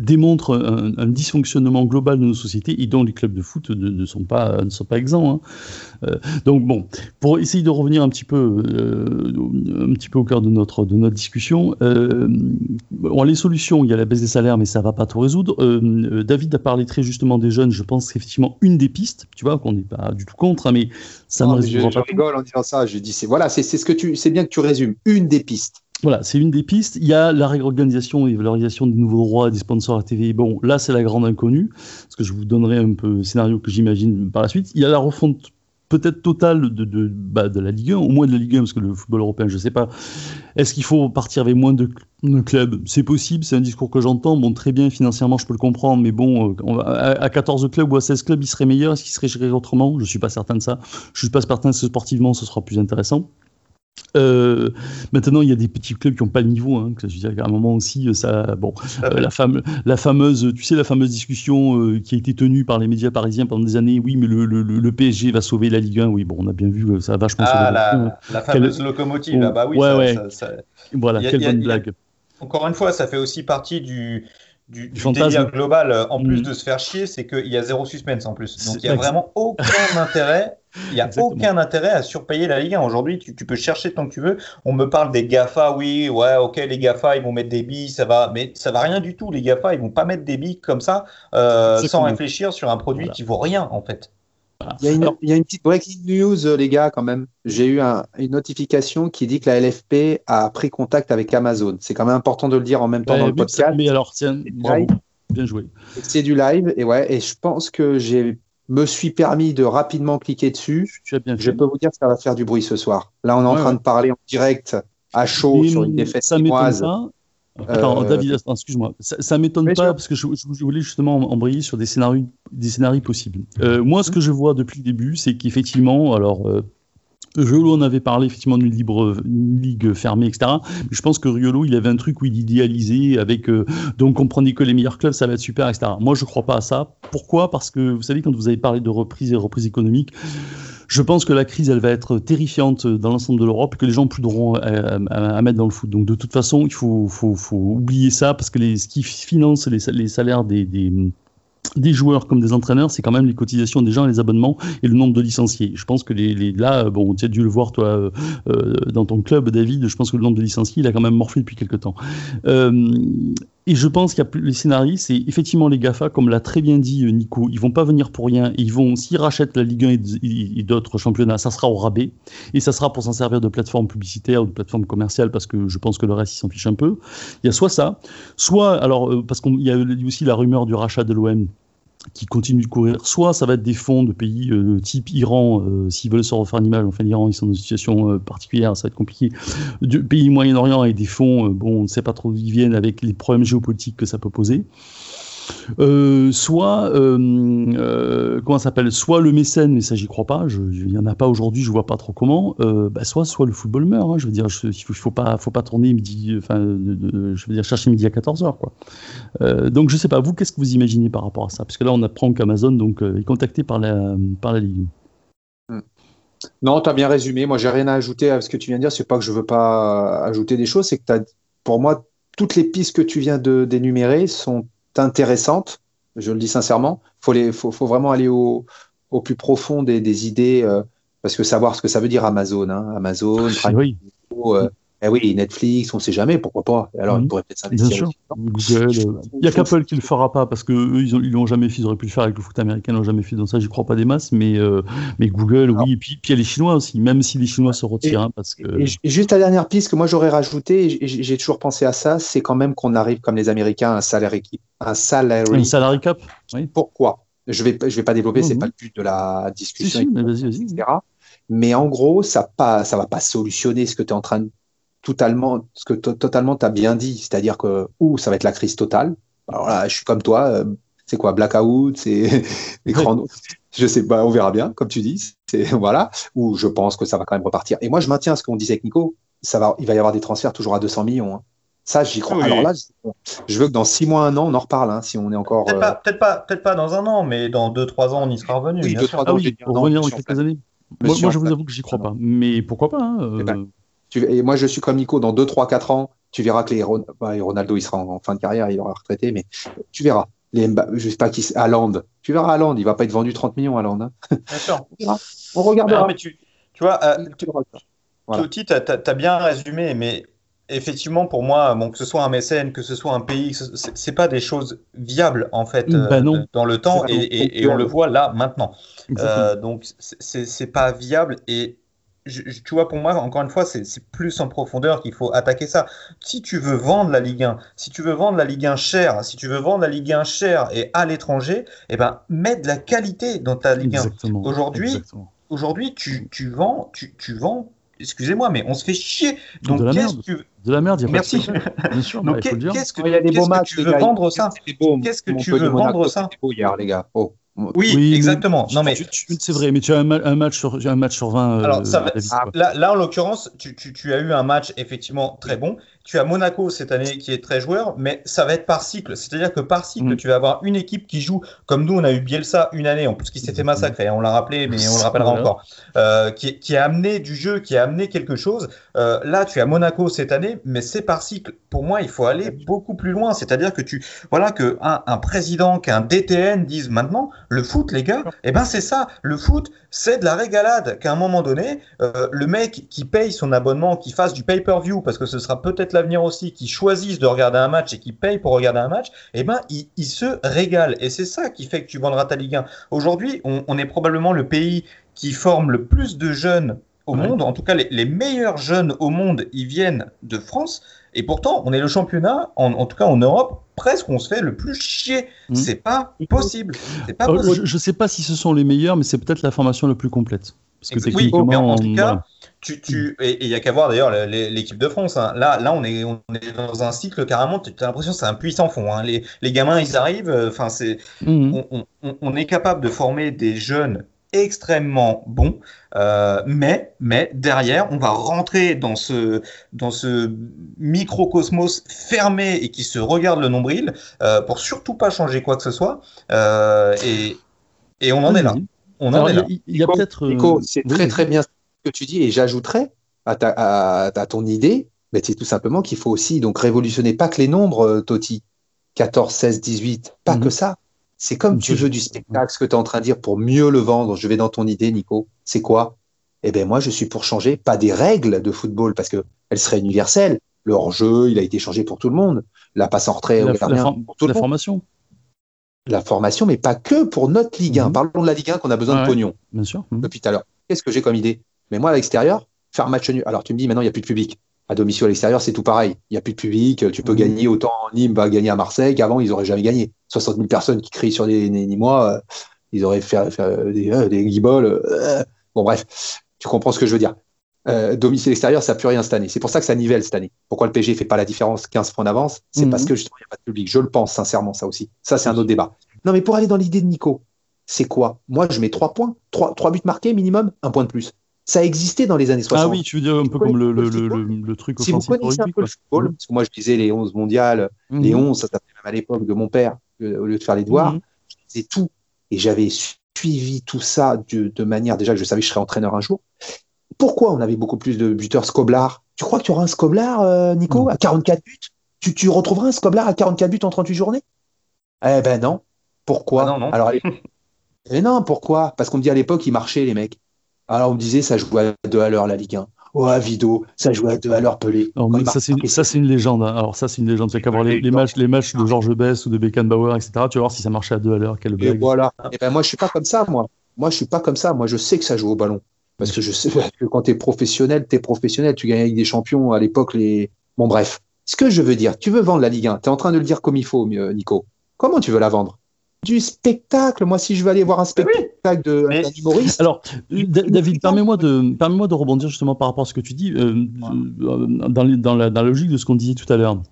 démontre un, dysfonctionnement global de nos sociétés et dont les clubs de foot ne, sont, pas, ne sont pas exempts. Hein. Euh, donc bon, pour essayer de revenir un petit peu, un petit peu au cœur de notre, de notre discussion, bon, les solutions, il y a la baisse des salaires, mais ça va pas tout résoudre. David a parlé très justement des jeunes, je pense qu'effectivement une des pistes, tu vois, qu'on n'est pas du tout contre, hein, mais ça ne résout pas. Je rigole en disant ça, je dis c'est voilà, c'est ce que tu, c'est bien que tu résumes, une des pistes. Voilà, c'est une des pistes. Il y a la réorganisation et valorisation des nouveaux droits des sponsors à TV. Bon, là, c'est la grande inconnue, parce que je vous donnerai un peu le scénario que j'imagine par la suite. Il y a la refonte peut-être totale de, de, bah, de, la Ligue 1, au moins de la Ligue 1, parce que le football européen, je ne sais pas. Est-ce qu'il faut partir avec moins de, clubs? C'est possible, c'est un discours que j'entends. Bon, très bien, financièrement, je peux le comprendre, mais bon, euh, à, 14 clubs ou à 16 clubs, il serait meilleur? Est-ce qu'il serait géré autrement? Je ne suis pas certain de ça. Je ne suis pas certain que sportivement, ce sera plus intéressant. Euh, maintenant, il y a des petits clubs qui n'ont pas le niveau. Hein, je veux dire qu'à un moment aussi, euh, ça, bon, euh, la, la fameuse, tu sais, la fameuse discussion qui a été tenue par les médias parisiens pendant des années. Oui, mais le, le, le, PSG va sauver la Ligue 1. Oui, bon, on a bien vu, ça a vachement ah, la, la, fameuse locomotive. Là, bah oui, ouais, ouais. voilà, quelle bonne blague. Encore une fois, ça fait aussi partie du, du, du, délire global, en plus mm. de se faire chier, c'est qu'il y a zéro suspense en plus. Donc il n'y a vraiment aucun intérêt il n'y a aucun intérêt à surpayer la Ligue 1. Aujourd'hui, tu, peux chercher tant que tu veux. On me parle des GAFA, oui, ouais, ok, les GAFA, ils vont mettre des billes, ça va. Mais ça va rien du tout. Les GAFA, ils vont pas mettre des billes comme ça, euh, sans réfléchir sur un produit qui vaut rien, en fait. Il, y a une, petite breaking news, les gars, quand même. J'ai eu une notification qui dit que la LFP a pris contact avec Amazon. C'est quand même important de le dire en même temps dans le podcast. Mais alors, tiens, bien joué. C'est du live, et ouais, et je pense que j'ai me suis permis de rapidement cliquer dessus. je peux vous dire que ça va faire du bruit ce soir. Là, on est en train de parler en direct à chaud sur une défaite ça chinoise. Pas. Attends, euh, David, excuse-moi. Ça, ça m'étonne pas parce que je, voulais justement embrayer sur des scénarios, des scénarios possibles. Euh, moi, ce que je vois depuis le début, c'est qu'effectivement, alors euh, Riolo en avait parlé effectivement d'une libre ligue fermée, etc. Mais je pense que Riolo, il avait un truc où il idéalisait avec euh, donc on prenait que les meilleurs clubs, ça va être super, etc. Moi, je crois pas à ça. Pourquoi? Parce que vous savez, quand vous avez parlé de reprise et reprise économique, je pense que la crise, elle va être terrifiante dans l'ensemble de l'Europe et que les gens plus droit à, mettre dans le foot. Donc de toute façon, il faut, faut, faut oublier ça parce que les, ce qui finance les, les salaires des, des des joueurs comme des entraîneurs, c'est quand même les cotisations des gens, les abonnements et le nombre de licenciés. Je pense que là, bon, tu as dû le voir toi euh, euh, dans ton club, David. Je pense que le nombre de licenciés, il a quand même morflé depuis quelques temps. Euh, et je pense qu'il y a les scénarios, c'est effectivement les Gafa, comme l'a très bien dit Nico, ils vont pas venir pour rien. Ils vont, s'ils rachètent la Ligue 1 et d'autres championnats, ça sera au rabais et ça sera pour s'en servir de plateforme publicitaire ou de plateforme commerciale parce que je pense que le reste ils s'en fichent un peu. Il y a soit ça, soit alors parce qu'il y a aussi la rumeur du rachat de l'OM qui continue de courir. Soit ça va être des fonds de pays euh, type Iran, euh, s'ils veulent se refaire une image, enfin l'Iran ils sont dans une situation euh, particulière, ça va être compliqué. Du pays Moyen-Orient et des fonds, bon on ne sait pas trop d'où ils viennent avec les problèmes géopolitiques que ça peut poser. Euh, soit euh, euh, comment s'appelle? Soit le mécène mais ça j'y crois pas il y en a pas aujourd'hui je vois pas trop comment bah, soit soit le football meurt hein, je veux dire il faut, faut pas faut pas tourner midi enfin je veux dire chercher midi à 14h quoi donc je sais pas vous qu'est-ce que vous imaginez par rapport à ça? Parce que là on apprend qu'Amazon donc est contacté par la ligue hmm. non, tu as bien résumé. Moi, j'ai rien à ajouter à ce que tu viens de dire. C'est pas que je veux pas ajouter des choses, c'est que as, pour moi, toutes les pistes que tu viens d'énumérer sont intéressante, je le dis sincèrement. Il faut, faut, vraiment aller au, au plus profond des, des idées, euh, parce que savoir ce que ça veut dire Amazon, hein, Amazon, oui. Euh, eh oui, Netflix, on ne sait jamais, pourquoi pas. Alors, il pourrait peut-être s'investir. Google. Euh, il n'y a qu'Apple qui ne le fera pas parce qu'eux, ils ne l'ont jamais fait. Ils auraient pu le faire avec le foot américain, ils l'ont jamais fait. Donc, ça, j'y crois pas des masses. Mais, euh, mais Google, oui. Et puis, puis, il y a les Chinois aussi, même si les Chinois se retirent. Hein, parce que... et, juste la dernière piste que moi, j'aurais rajouté, et j'ai toujours pensé à ça, c'est quand même qu'on arrive, comme les Américains, à un salaire équipe. Un salary, un salary cap. Oui. Pourquoi? Je ne vais, je vais pas développer, ce n'est pas le but de la discussion. mais vas-y, vas-y. Etc. Mais en gros, ça ne ça va pas solutionner ce que tu es en train de totalement, ce que totalement tu as bien dit, c'est-à-dire que ou ça va être la crise totale. Alors là, je suis comme toi, euh, c'est quoi blackout, c'est écran, je sais pas, on verra bien, comme tu dis, c'est voilà. Ou je pense que ça va quand même repartir. Et moi, je maintiens ce qu'on disait avec Nico, ça va, il va y avoir des transferts toujours à 200 millions. Hein. Ça, j'y crois. Alors là, je veux que dans 6 mois, un an, on en reparle, hein, si on est encore. Peut-être pas, peut pas, peut pas, dans un an, mais dans 2-3 ans, on y sera revenu. Oui, 2-3 ans, ah revenir dans quelques années. Moi, je vous avoue que j'y crois pas. Mais pourquoi pas hein, eh et moi, je suis comme Nico, dans 2, 3, 4 ans, Tu verras que les bah, Ronaldo, il sera en, fin de carrière, il aura retraité, mais tu verras. Les je sais pas qui, Haaland. Tu verras Haaland, il va pas être vendu 30 millions Haaland. Hein. Bien sûr. On regardera. mais tu, tu vois, euh, tu as, bien résumé, mais effectivement, pour moi, bon, que ce soit un mécène, que ce soit un pays, c'est pas des choses viables en fait bah euh, dans le temps et, et, on le voit là maintenant. Euh, donc c'est pas viable et tu vois, pour moi, encore une fois, c'est plus en profondeur qu'il faut attaquer ça. Si tu veux vendre la Ligue 1, si tu veux vendre la Ligue 1 chère, si tu veux vendre la Ligue 1 chère et à l'étranger, eh ben, mets de la qualité dans ta Ligue 1. Aujourd'hui, aujourd'hui, tu, tu vends, tu, tu vends excusez-moi, mais on se fait chier. Donc, de la merde. Tu... De la merde, il y a Merci. Pas Bien sûr, Donc, qu'est-ce que, qu tu veux vendre ça Qu'est-ce que tu veux vendre ça hier, les gars. Oh. Oui, exactement. Non, mais c'est vrai, mais tu as un, match sur un match sur 20. Alors, euh, ça là, là, en l'occurrence, tu, tu, tu, as eu un match effectivement très bon tu as Monaco cette année qui est très joueur, mais ça va être par cycle. C'est-à-dire que par cycle, mm. tu vas avoir une équipe qui joue, comme nous, on a eu Bielsa une année, en plus qui s'était massacré, on l'a rappelé, mais on le rappellera encore, euh, qui, qui, a amené du jeu, qui a amené quelque chose. Euh, là, tu as Monaco cette année, mais c'est par cycle. Pour moi, il faut aller beaucoup plus loin. C'est-à-dire que tu, voilà, que un, un président, qu'un DTN dise maintenant, le foot, les gars, eh ben c'est ça. Le foot, c'est de la régalade. Qu'à un moment donné, euh, le mec qui paye son abonnement, qui fasse du pay-per-view, parce que ce sera peut-être l'avenir aussi, qui choisissent de regarder un match et qui payent pour regarder un match, eh ben, ils, se régalent. Et c'est ça qui fait que tu vendras ta Ligue 1. Aujourd'hui, on, est probablement le pays qui forme le plus de jeunes au monde. En tout cas, les, meilleurs jeunes au monde, ils viennent de France. Et pourtant, on est le championnat, en, tout cas en Europe, presque on se fait le plus chier. Mmh. C'est pas possible. Pas euh, je, ne sais pas si ce sont les meilleurs, mais c'est peut-être la formation la plus complète. Parce que techniquement, oui, en tout cas, tu, tu, et il n'y a qu'à voir d'ailleurs l'équipe de France. Hein. Là, là on, est, on est dans un cycle carrément, tu as l'impression que c'est un puissant fond. Hein. Les, les, gamins, ils arrivent, euh, enfin, c'est, mmh. on, on, on, est capable de former des jeunes extrêmement bons, euh, mais, mais derrière, on va rentrer dans ce, dans ce microcosmos fermé et qui se regarde le nombril euh, pour surtout pas changer quoi que ce soit. Euh, et, et on en est là. On en est là. Il y a, peut-être. Nico, c'est très très bien que tu dis et j'ajouterais à, ta, à, ton idée, mais c'est tout simplement qu'il faut aussi donc révolutionner pas que les nombres, Toti, 14, 16, 18, pas que mhm. ça. C'est comme tu veux du spectacle, ce que tu es en train de dire pour mieux le vendre. Je vais dans ton idée, Nico. C'est quoi? Eh bien, moi, je suis pour changer, pas des règles de football, parce qu'elles seraient universelles. Le hors-jeu, il a été changé pour tout le monde. La passe en retrait la, pour tout la formation. La formation, mais pas que pour notre Ligue 1. Mhm. Parlons de la Ligue 1 qu'on a besoin de pognon. Bien sûr. Depuis tout à l'heure. Qu'est-ce que j'ai comme idée? Mais moi, à l'extérieur, faire match nul. Alors, tu me dis, maintenant, il n'y a plus de public. À domicile, à l'extérieur, c'est tout pareil. Il n'y a plus de public. Tu peux mmh. gagner autant Nîmes va gagner à Marseille qu'avant, ils n'auraient jamais gagné. 60 000 personnes qui crient sur les, Nîmois, euh, ils auraient fait, des, euh, des. Euh. bon, bref, tu comprends ce que je veux dire. domicile extérieur, ça n'a plus rien cette année. C'est pour ça que ça nivelle cette année. Pourquoi le PG fait pas la différence 15 points d'avance C'est mmh. parce que justement, il n'y a pas de public. Je le pense sincèrement, ça aussi. Ça, c'est un autre débat. Non, mais pour aller dans l'idée de Nico, c'est quoi? Moi, je mets 3 points, 3, 3 buts marqués minimum, un point de plus. Ça existait dans les années 60. Ah oui, tu veux dire un peu comme le, le, le, le, truc Si vous connaissez un peu le football, parce que moi je disais les 11 mondiales, mhm. les 11, ça s'appelait même à l'époque de mon père, au lieu de faire les devoirs, mhm. je disais tout. Et j'avais suivi tout ça de, de, manière, déjà que je savais que je serais entraîneur un jour. Pourquoi on avait beaucoup plus de buteurs Scoblar Tu crois que tu auras un Scoblar, euh, Nico, mhm. à 44 buts? Tu, tu retrouveras un Scoblar à 44 buts en 38 journées? Eh ben non. Pourquoi? Ah non, non. Alors, eh non, pourquoi? Parce qu'on me dit à l'époque, ils marchaient, les mecs. Alors on me disait ça jouait à deux à l'heure la Ligue 1. Oh, à Vido, ça jouait à deux à l'heure Pelé. ça, c'est une, ça, c'est une légende. Hein. Alors, ça, c'est une légende. Tu qu'à voir les, matchs, les matchs de Georges Bess ou de Beckenbauer, etc. Tu vas voir si ça marchait à deux à l'heure. Quelle blague. Et voilà. Et ben, moi, je suis pas comme ça, moi. Moi, je suis pas comme ça. Moi, je sais que ça joue au ballon. Parce que je sais que quand tu es professionnel, tu es professionnel. Tu gagnes avec des champions à l'époque. Les... Bon, bref. Ce que je veux dire, tu veux vendre la Ligue 1. Tu es en train de le dire comme il faut, Nico. Comment tu veux la vendre? Du spectacle. Moi, si je veux aller voir un spectacle de humoriste. Alors, David, permets-moi de, permets de rebondir justement par rapport à ce que tu dis, euh, euh, dans, dans, la, dans, la, logique de ce qu'on disait tout à l'heure.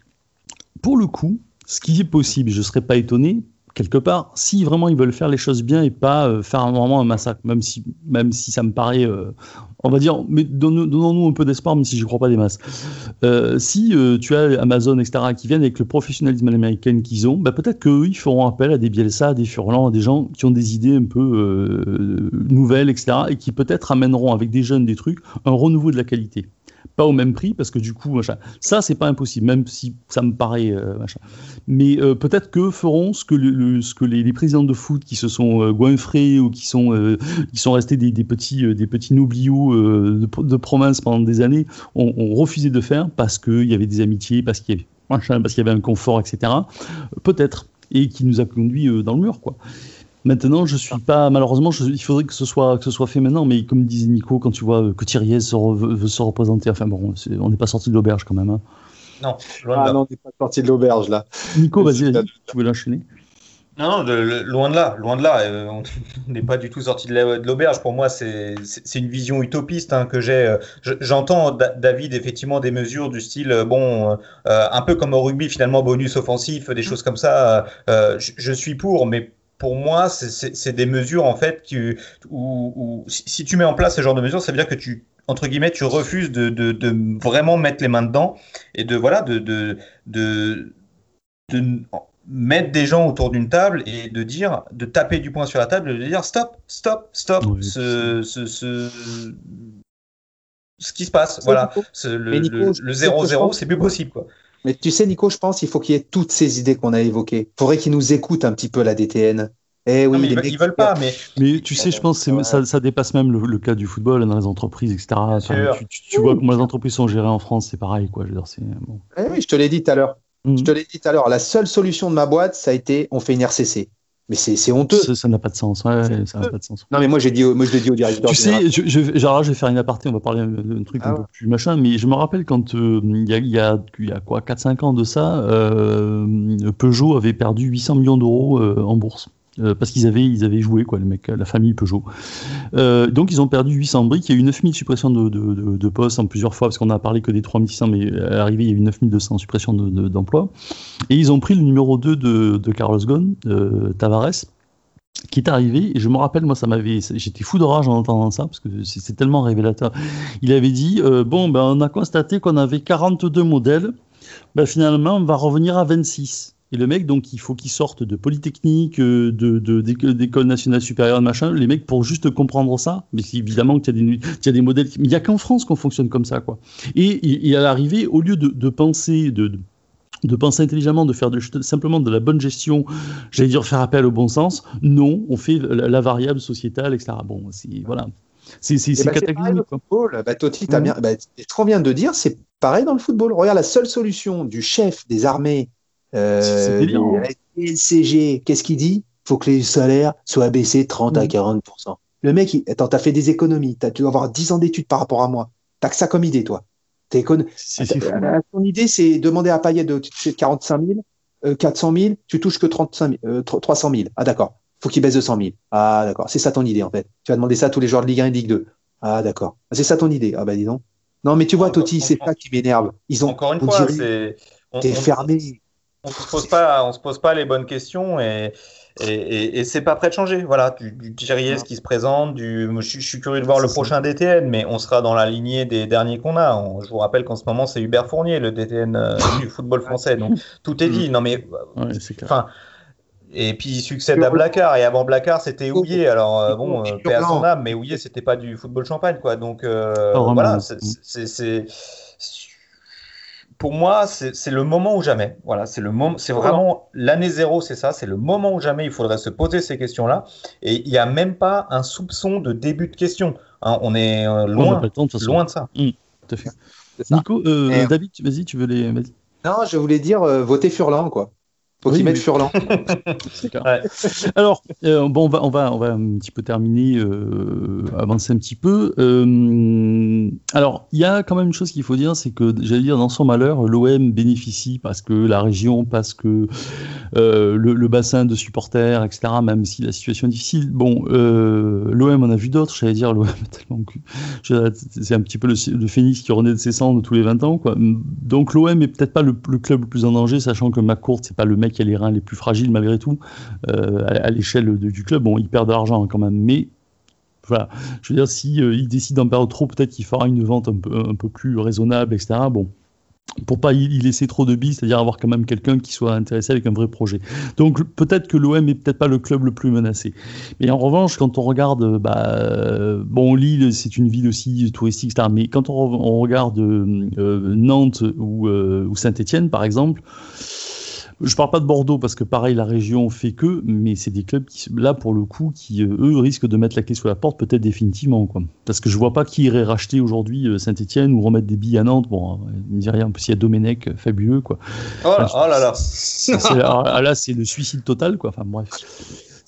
Pour le coup, ce qui est possible, je ne serais pas étonné, quelque part, si vraiment ils veulent faire les choses bien et pas euh, faire vraiment un massacre, même si, même si ça me paraît, euh, on va dire, mais donnons-nous un peu d'espoir, même si je ne crois pas des masses. Euh, si tu as Amazon, etc., qui viennent avec le professionnalisme américain qu'ils ont, bah, peut-être qu'eux, ils feront appel à des Bielsa, à des Furlan, à des gens qui ont des idées un peu nouvelles, etc., et qui peut-être amèneront avec des jeunes des trucs, un renouveau de la qualité. Pas au même prix, parce que du coup, machin. Ça, c'est pas impossible, même si ça me paraît machin. Mais peut-être que feront ce que, ce que les, présidents de foot qui se sont goinfrés ou qui sont, qui sont restés des, petits, des petits nobliaux de, de, province pendant des années ont, refusé de faire parce qu'il y avait des amitiés, parce qu'il y avait parce qu'il y avait un confort, etc. Peut-être, et qui nous a conduit euh, dans le mur, quoi. Maintenant, je suis pas malheureusement. il faudrait que ce soit que ce soit fait maintenant, mais comme disait Nico, quand tu vois euh, que Thierry se veut se représenter, enfin bon, on n'est pas sorti de l'auberge quand même. Hein. Non, ah, non, on n'est pas sorti de l'auberge là. Nico, vas-y, tu veux l'enchaîner? Non, loin de là, loin de là. Euh, on n'est pas du tout sorti de l'auberge. Pour moi, c'est une vision utopiste hein, que j'ai. Euh, j'entends David effectivement des mesures du style, euh, bon, un peu comme au rugby finalement, bonus offensif, des choses comme ça. Je, suis pour, mais pour moi, c'est des mesures en fait qui, où, si tu mets en place ce genre de mesures, ça veut dire que tu entre guillemets, tu refuses de, de, de vraiment mettre les mains dedans et de voilà de, de, de, de mettre des gens autour d'une table et de dire, de taper du poing sur la table et de dire stop, stop, stop, ce, ce, ce, ce, qui se passe. Voilà, le 0-0, c'est plus possible. Quoi. Mais tu sais, Nico, je pense qu'il faut qu'il y ait toutes ces idées qu'on a évoquées. Il faudrait qu'ils nous écoutent un petit peu la DTN. Eh oui, ils, veulent, veulent pas, mais. Mais tu sais, je pense que ça, ça, dépasse même le, cas du football dans les entreprises, etc. tu, vois comment les entreprises sont gérées en France, c'est pareil, quoi. Je veux dire, bon. eh oui, je te l'ai dit tout à l'heure. Je te l'ai dit tout à l'heure, la seule solution de ma boîte, ça a été on fait une RCC. Mais c'est honteux. Ça n'a pas de sens. Ouais, ça n'a pas de sens. Non, mais moi, j'ai dit, moi, je l'ai dit au directeur. Tu sais, je, je, genre, je vais faire une aparté, on va parler d'un truc un ah peu plus machin, mais je me rappelle quand euh, il y, a, y, a, y, a, quoi, 4-5 ans de ça, euh, Peugeot avait perdu 800 millions d'euros euh, en bourse. Euh, parce qu'ils avaient, ils avaient joué, quoi, les mecs, la famille Peugeot. Euh, donc ils ont perdu 800 briques. Il y a eu 9000 suppressions de, de, postes en plusieurs fois, parce qu'on a parlé que des 3600, mais à l'arrivée, il y a eu 9200 suppressions d'emplois. Et ils ont pris le numéro 2 de, Carlos Ghosn, euh, Tavares, qui est arrivé, et je me rappelle, moi, ça m'avait, j'étais fou de rage en entendant ça, parce que c'est tellement révélateur. Il avait dit, bon, ben, on a constaté qu'on avait 42 modèles, ben, finalement, on va revenir à 26. Et le mec, donc, il faut qu'il sorte de Polytechnique, euh, de, d'école nationale supérieure, machin. Les mecs, pour juste comprendre ça, mais évidemment qu'il y il y a des modèles. il n'y a qu'en France qu'on fonctionne comme ça, quoi. Et, et à l'arrivée, au lieu de, penser, de, de penser intelligemment, de faire simplement de la bonne gestion, j'allais dire faire appel au bon sens. Non, on fait la, variable sociétale, etc. Bon, c'est voilà, c'est eh ben, cataclysmique. Bah, Totti, mmh. bien, bah, trop bien de dire, c'est pareil dans le football. Regarde la seule solution du chef des armées euh, LCG, qu'est-ce qu'il dit? Faut que les salaires soient baissés de 30 à 40 Le mec, il... attends, t'as fait des économies, as, tu dois avoir 10 ans d'études par rapport à moi. T'as que ça comme idée, toi. Écon... Ton idée, c'est demander à Payet de 45 000, 400 000, tu touches que 35 000, 300 000. Ah d'accord. Faut qu'il baisse de 100 000. Ah d'accord. C'est ça ton idée en fait. Tu vas demander ça à tous les joueurs de Ligue 1 et de Ligue 2. Ah d'accord. Ah, c'est ça ton idée. Ah bah dis donc. Non mais tu vois, Totti, c'est ça qui m'énerve. Ils ont. Encore une fois, c'est. T'es fermé on se pose pas, on se pose pas les bonnes questions et et, et, c'est pas prêt de changer. Voilà, du, du qui se présente, du, je, suis curieux de voir le prochain DTN, mais on sera dans la lignée des derniers qu'on a. je vous rappelle qu'en ce moment c'est Hubert Fournier, le DTN euh, du football français. Donc tout est dit. Non mais, enfin. Et puis il succède à Blacard et avant Blacard c'était Houillet. Alors euh, bon, euh, paix à son âme, mais Houillet c'était pas du football champagne quoi. Donc voilà, c'est pour moi, c'est le moment ou jamais. Voilà, c'est le moment, c'est vraiment l'année zéro, c'est ça, c'est le moment ou jamais. Il faudrait se poser ces questions-là. Et il n'y a même pas un soupçon de début de question. Hein. on est euh, loin, de, loin de ça. Mmh, tout à fait. Nico, euh, David, vas-y, tu veux les. Non, je voulais dire euh, voter Furlan, quoi. Faut qu'ils mettent Furlan. Alors, euh, bon, on va, on, va, on va un petit peu terminer, euh, avancer un petit peu. Euh, alors, il y a quand même une chose qu'il faut dire, c'est que, j'allais dire, dans son malheur, l'OM bénéficie parce que la région, parce que le, bassin de supporters, etc., même si la situation est difficile. Bon, l'OM, on a vu d'autres, j'allais dire, l'OM tellement C'est un petit peu le, phénix qui renaît de ses cendres tous les 20 ans, quoi. Donc, l'OM est peut-être pas le, le, club le plus en danger, sachant que McCourt, c'est pas le mec qui a les reins les plus fragiles malgré tout euh, à, l'échelle du club. Bon, il perd de l'argent quand même, mais voilà, je veux dire, si euh, il décide d'en perdre trop, peut-être qu'il fera une vente un peu, un peu plus raisonnable, etc. Bon, pour pas y laisser trop de billes, c'est-à-dire avoir quand même quelqu'un qui soit intéressé avec un vrai projet. Donc peut-être que l'OM est peut-être pas le club le plus menacé. Mais en revanche, quand on regarde, bah, bon, Lille, c'est une ville aussi touristique, etc. Mais quand on, regarde euh, Nantes ou, euh, ou Saint-Étienne, par exemple, je parle pas de Bordeaux parce que pareil la région fait que, mais c'est des clubs qui là pour le coup qui euh, eux risquent de mettre la clé sous la porte peut-être définitivement quoi. Parce que je vois pas qui irait racheter aujourd'hui euh, Saint-Étienne ou remettre des billes à Nantes. Bon, il me dit rien. En plus il y a Domenech euh, fabuleux quoi. Oh là, oh là là. Ah, là c'est le suicide total quoi. Enfin bref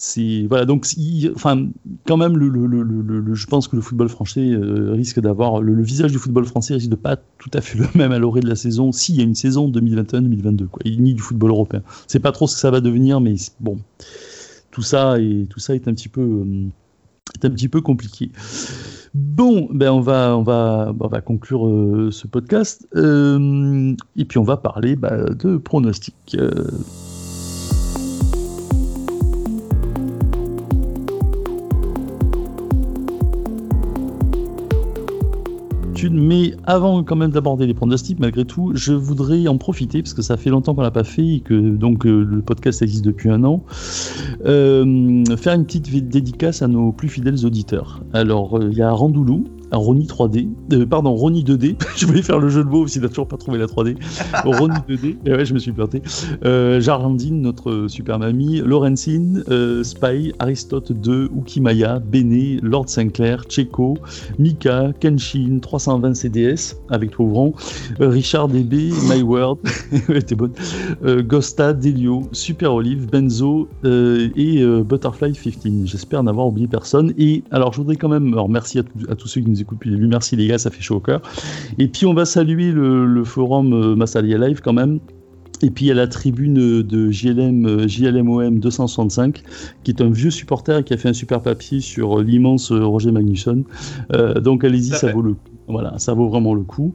c'est voilà donc enfin quand même le, je pense que le football français euh, risque d'avoir le, visage du football français risque de pas tout à fait le même à l'orée de la saison s'il y a une saison 2021-2022 quoi. Ni du football européen. C'est pas trop ce que ça va devenir mais bon. Tout ça et tout ça est un petit peu euh, est un petit peu compliqué. Bon, ben on va, on va, on va conclure euh, ce podcast et puis on va parler bah, de pronostics. Mais avant quand même d'aborder les pronostics, malgré tout, je voudrais en profiter, parce que ça fait longtemps qu'on l'a pas fait et que donc euh, le podcast existe depuis un an, euh, faire une petite dédicace à nos plus fidèles auditeurs. Alors, euh, il y a Randoulou, Ronnie 3D, euh, pardon, Ronnie 2D, je voulais faire le jeu de mots s'il n'a toujours pas trouvé la 3D. Ronnie 2D, et ouais, je me suis planté. Euh, Jarlandine, notre super mamie, Lorenzine, euh, Spy, Aristote 2, Ukimaya, Bene, Lord Sinclair, Checo, Mika, Kenshin, 320 CDS, avec toi ouvrant, euh, Richard DB, My World, t'es bonne, Gosta, Delio, Super Olive, Benzo et Butterfly 15. J'espère n'avoir oublié personne. Et alors, je voudrais quand même, alors merci à, à tous ceux qui nous écoutent depuis le début. Merci les gars, ça fait chaud au cœur. Et puis on va saluer le, forum euh, Massalia Live quand même. Et puis il y a la tribune de JLM, JLMOM 265, qui est un vieux supporter qui a fait un super papier sur l'immense Roger Magnusson. Euh, donc allez-y, ça vaut le coup. Voilà, ça vaut vraiment le coup.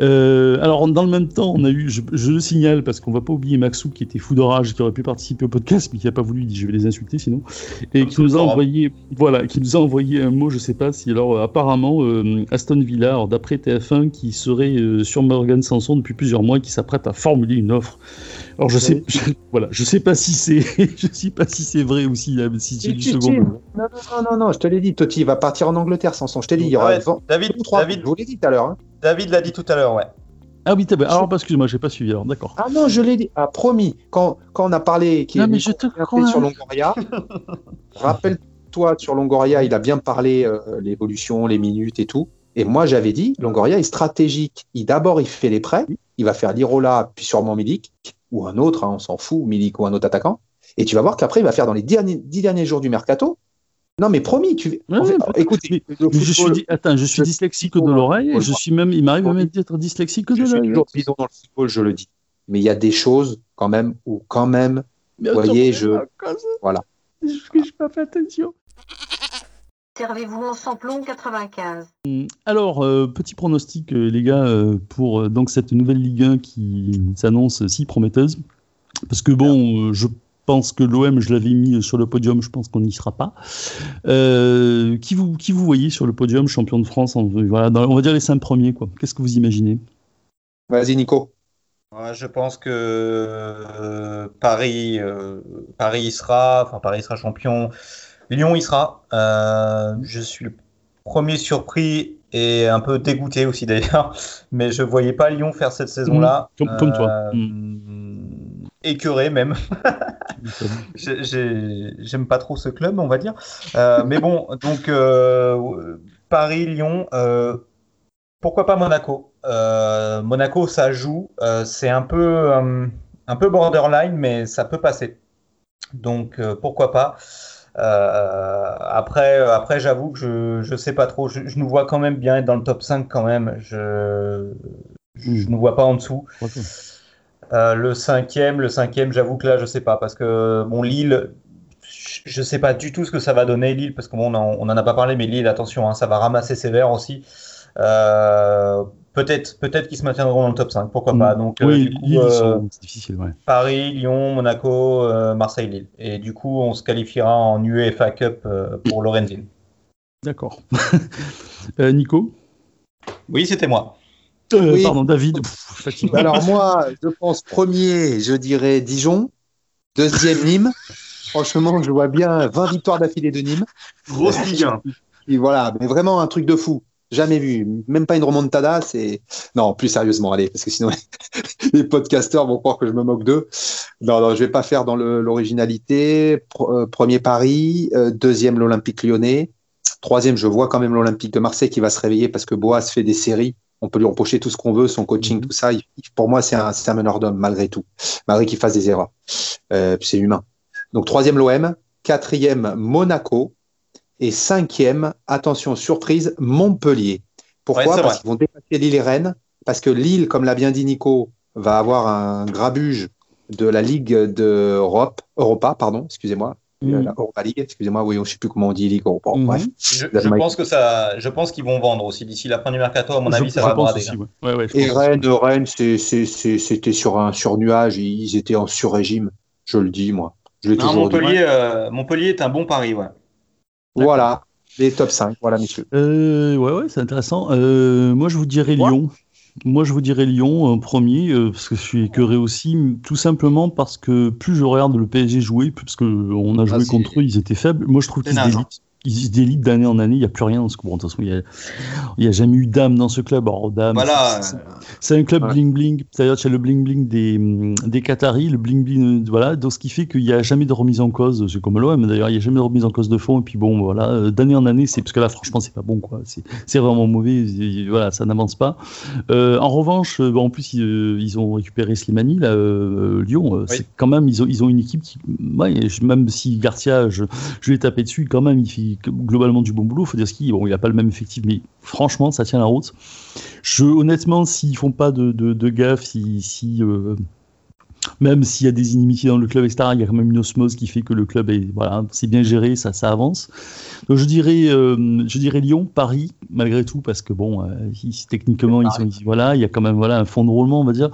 Euh, alors, dans le même temps, on a eu, je, le signale parce qu'on va pas oublier Maxou qui était fou d'orage, qui aurait pu participer au podcast, mais qui n'a pas voulu, il dit je vais les insulter sinon, et qui nous a envoyé, voilà, qui nous a envoyé un mot, je sais pas si, alors apparemment euh, Aston Villa, d'après TF1, qui serait euh, sur Morgan Sanson depuis plusieurs mois, qui s'apprête à formuler une offre alors je sais, voilà, je sais pas si c'est, je sais pas si c'est vrai ou si, si c'est du second. Non, non, non, non, je te l'ai dit, Totti va partir en Angleterre, sans son. Je t'ai dit, il y aura David, David, je vous l'ai dit tout à l'heure. Hein. David l'a dit tout à l'heure, ouais. Ah oui, alors excuse-moi, j'ai pas suivi alors, d'accord. Ah non, je l'ai dit, ah promis, quand, quand on a parlé qui non, mais je te crois. sur Longoria, rappelle-toi sur Longoria, il a bien parlé euh, l'évolution, les minutes et tout. Et moi, j'avais dit, Longoria est stratégique. Il d'abord, il fait les prêts, il va faire Lirola, puis sûrement Milik ou un autre, hein, on s'en fout, Milik ou un autre attaquant. Et tu vas voir qu'après, il va faire dans les derniers, dix derniers jours du mercato. Non, mais promis, tu. écoute, je suis, attends, je suis dyslexique de l'oreille. Je suis même, il m'arrive même d'être dyslexique de l'oreille. Je suis toujours dans le football, je le dis. Mais il y a des choses quand même où quand même, vous voyez, je, voilà. Je n'ai pas fait attention. Servez-vous en samplon 95. Alors, euh, petit pronostic, euh, les gars, euh, pour donc cette nouvelle Ligue 1 qui s'annonce si prometteuse. Parce que bon, je pense que l'OM, je l'avais mis sur le podium, je pense qu'on n'y sera pas. qui, vous, qui vous voyez sur le podium, champion de France voilà, On va dire les cinq premiers, quoi. Qu'est-ce que vous imaginez? Vas-y, Nico. je pense que Paris, Paris sera, enfin Paris sera champion. Lyon y sera. Euh, je suis le premier surpris et un peu dégoûté aussi d'ailleurs, mais je voyais pas Lyon faire cette saison-là. Mmh, comme, toi. Mmh. Écœuré même. J'aime pas trop ce club, on va dire. Euh, mais bon, donc euh, Paris, Lyon. pourquoi pas Monaco? Monaco, ça joue. C'est un peu, un peu borderline, mais ça peut passer. Donc pourquoi pas? Euh, après, après j'avoue que je je sais pas trop. Je, nous vois quand même bien être dans le top 5 quand même. Je je, ne nous vois pas en dessous. Euh, le cinquième, le cinquième, j'avoue que là, je sais pas parce que bon Lille, je sais pas du tout ce que ça va donner Lille parce qu'on on, en a pas parlé, mais Lille, attention, hein, ça va ramasser sévère aussi. Euh, peut-être peut-être qu'ils se maintiendront dans le top 5, pourquoi pas. Donc, oui, du coup, c'est difficile, ouais. Paris, Lyon, Monaco, Marseille, Lille. Et du coup, on se qualifiera en UEFA Cup pour Lorenzin. D'accord. Nico? Oui, c'était moi. Pardon, David. Alors moi, je pense premier, je dirais Dijon. Deuxième, Nîmes. Franchement, je vois bien 20 victoires d'affilée de Nîmes. Grosse Ligue Et voilà, mais vraiment un truc de fou. Jamais vu. Même pas une remontada, c'est. Non, plus sérieusement, allez, parce que sinon les podcasteurs vont croire que je me moque d'eux. Non, non, je vais pas faire dans l'originalité. Euh, premier Paris, euh, deuxième l'Olympique lyonnais. Troisième, je vois quand même l'Olympique de Marseille qui va se réveiller parce que Boas fait des séries. On peut lui reprocher tout ce qu'on veut, son coaching, mhm. tout ça. pour moi, c'est un, un meneur d'homme, malgré tout. Malgré qu'il fasse des erreurs. Euh, c'est humain. Donc, troisième, l'OM. Quatrième, Monaco. Et cinquième, attention, surprise, Montpellier. Pourquoi? Parce qu'ils vont dépasser Lille et Rennes. Parce que Lille, comme l'a bien dit Nico, va avoir un grabuge de la Ligue d'Europe, Europa, pardon, excusez-moi, mm. la League, excusez-moi, oui, je ne sais plus comment on dit Ligue Europa. Mm. Bref. Je, pense que ça, je pense qu'ils vont vendre aussi d'ici la fin du mercato. À mon avis, ça va brader. Hein. et Rennes, Rennes, c'était sur un surnuage, ils étaient en sur-régime. Je le dis, moi. Je Montpellier, euh, Montpellier est un bon pari, ouais. Voilà, les top 5, voilà, messieurs. Euh, ouais, ouais, c'est intéressant. Euh, moi, je vous dirais Lyon. Moi, je vous dirais Lyon en premier, euh, parce que je suis écœuré aussi, tout simplement parce que plus je regarde le PSG jouer, plus parce qu'on a joué ah, contre eux, ils étaient faibles. Moi, je trouve qu'ils élites ils se délitent d'année en année, il n'y a plus rien dans ce club. de toute façon, il n'y a, jamais eu d'âme dans ce club. Alors, d'âme, voilà. c'est un club bling-bling, y a le bling-bling des, des Qataris, le bling-bling, voilà, donc ce qui fait qu'il n'y a jamais de remise en cause, c'est comme l'OM d'ailleurs, il n'y a jamais de remise en cause de fond, et puis bon, voilà, d'année en année, c'est parce que là, franchement, c'est pas bon, quoi, c'est vraiment mauvais, voilà, ça n'avance pas. Euh, en revanche, euh, en plus, euh, ils, ont récupéré Slimani, là, Lyon, c'est quand même, ils ont, ils ont une équipe qui, même si Garcia, je, je l'ai tapé dessus, quand même, il globalement du bon boulot. Qu'il bon, il a pas le même effectif, mais franchement, ça tient la route. Je, honnêtement, s'ils font pas de, de, gaffe, si, euh, même s'il y a des inimitiés dans le club, etc., il y a quand même une osmose qui fait que le club est, voilà, c'est bien géré, ça, ça avance. Je dirais, euh, je dirais Lyon, Paris, malgré tout, parce que bon, euh, techniquement, ils sont, voilà, il y a quand même, voilà, un fond de roulement, on va dire.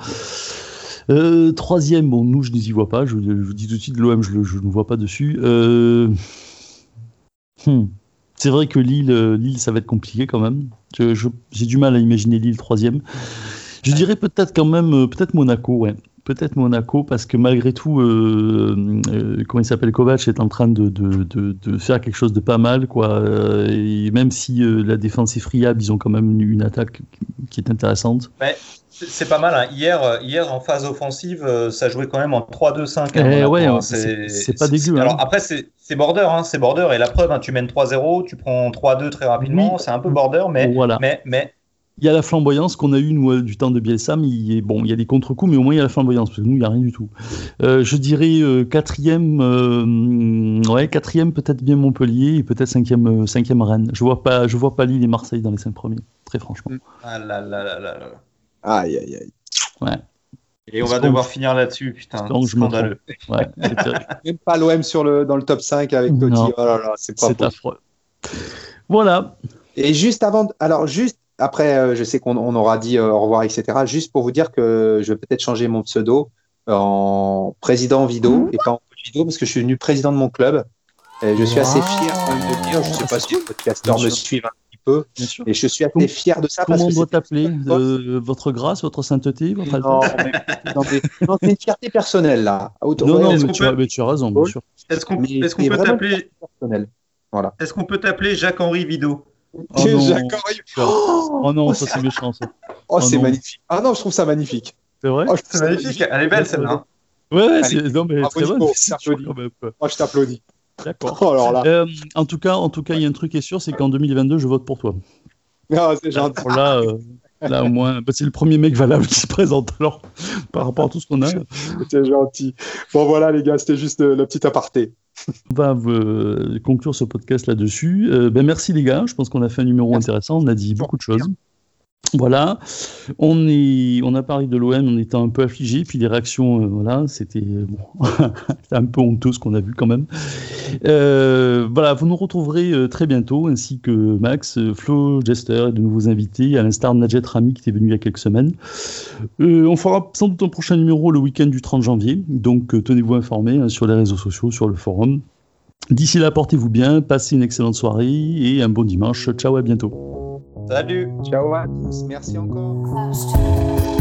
troisième, bon, nous, je ne y vois pas. Je, vous dis tout de suite, l'OM, je ne vois pas dessus. Hmm. C'est vrai que Lille, euh, Lille, ça va être compliqué quand même. J'ai du mal à imaginer Lille troisième. Je dirais peut-être quand même, euh, peut-être Monaco, ouais. Peut-être Monaco, parce que malgré tout, euh, comment il s'appelle, Kovac est en train de, de, faire quelque chose de pas mal, quoi. et même si la défense est friable, ils ont quand même une attaque qui est intéressante. C'est pas mal. Hein. Hier, euh, hier, en phase offensive, euh, ça jouait quand même en 3-2-5. Hein, eh ouais, hein, c'est pas dégueu. Alors après, c'est border, c'est border. Et la preuve, tu mènes 3-0, tu prends 3-2 très rapidement. C'est un peu border, mais, voilà. mais, mais il y a la flamboyance qu'on a eue nous, du temps de Bielsa, mais il, bon, il y a des contre-coups, mais au moins il y a la flamboyance, parce que nous, il n'y a rien du tout. Euh, je dirais quatrième, ouais, quatrième peut-être bien Montpellier, et peut-être cinquième, cinquième Rennes. Je vois pas, je vois pas Lille et Marseille dans les cinq premiers, très franchement. Ah là là là là. Aïe, aïe, aïe. Ouais. Et on va devoir finir là-dessus, putain. Donc, scandaleux. Ouais, Même pas l'OM sur le, dans le top 5 avec Totti. Oh là là, c'est pas affreux. Voilà. Et juste avant, alors juste après, euh, je sais qu'on aura dit euh, au revoir, etc. Juste pour vous dire que je vais peut-être changer mon pseudo en président Vido et pas en Vido parce que je suis devenu président de mon club. Et je suis assez fier de dire, je ne sais pas si les podcasteurs me suivent et je suis assez fier de ça. Comment on doit t'appeler euh, Votre grâce, votre sainteté votre Non, c'est une fierté personnelle là. non, non, mais, tu, mais, tu, as raison, bien sûr. Est-ce qu'on peut t'appeler voilà. Est-ce qu'on peut t'appeler Jacques-Henri Vido? Oh Jacques-Henri oh, oh, non, ça c'est méchant ça. Oh, c'est magnifique. Ah non, je trouve ça magnifique. C'est vrai oh, C'est magnifique. Elle est belle celle-là. Ouais, ouais, c'est non mais très bonne. Moi, je t'applaudis. D'accord. Oh, euh, en tout cas, en tout cas, il y a un truc qui est sûr, c'est qu'en 2022, je vote pour toi. Ah, c'est gentil. Là, euh, là, au moins, bah, c'est le premier mec valable qui se présente alors par rapport à tout ce qu'on a. C'est gentil. Bon, voilà, les gars, c'était juste le petit aparté. On va euh, conclure ce podcast là-dessus. ben, merci, les gars. Je pense qu'on a fait un numéro intéressant. On a dit beaucoup de choses. Voilà, on, a parlé de l'OM, on était un peu affligé, puis les réactions, euh, voilà, c'était bon, un peu honteux ce qu'on a vu quand même. Euh, voilà, vous nous retrouverez euh, très bientôt, ainsi que Max, Flo, Jester et de nouveaux invités, à l'instar de Najet Rami qui était venu il y a quelques semaines. on fera sans doute un prochain numéro le week-end du 30 janvier, donc tenez-vous informés hein, sur les réseaux sociaux, sur le forum. D'ici là, portez-vous bien, passez une excellente soirée et un bon dimanche. Ciao, à bientôt. Salut. Ciao à tous. Merci encore.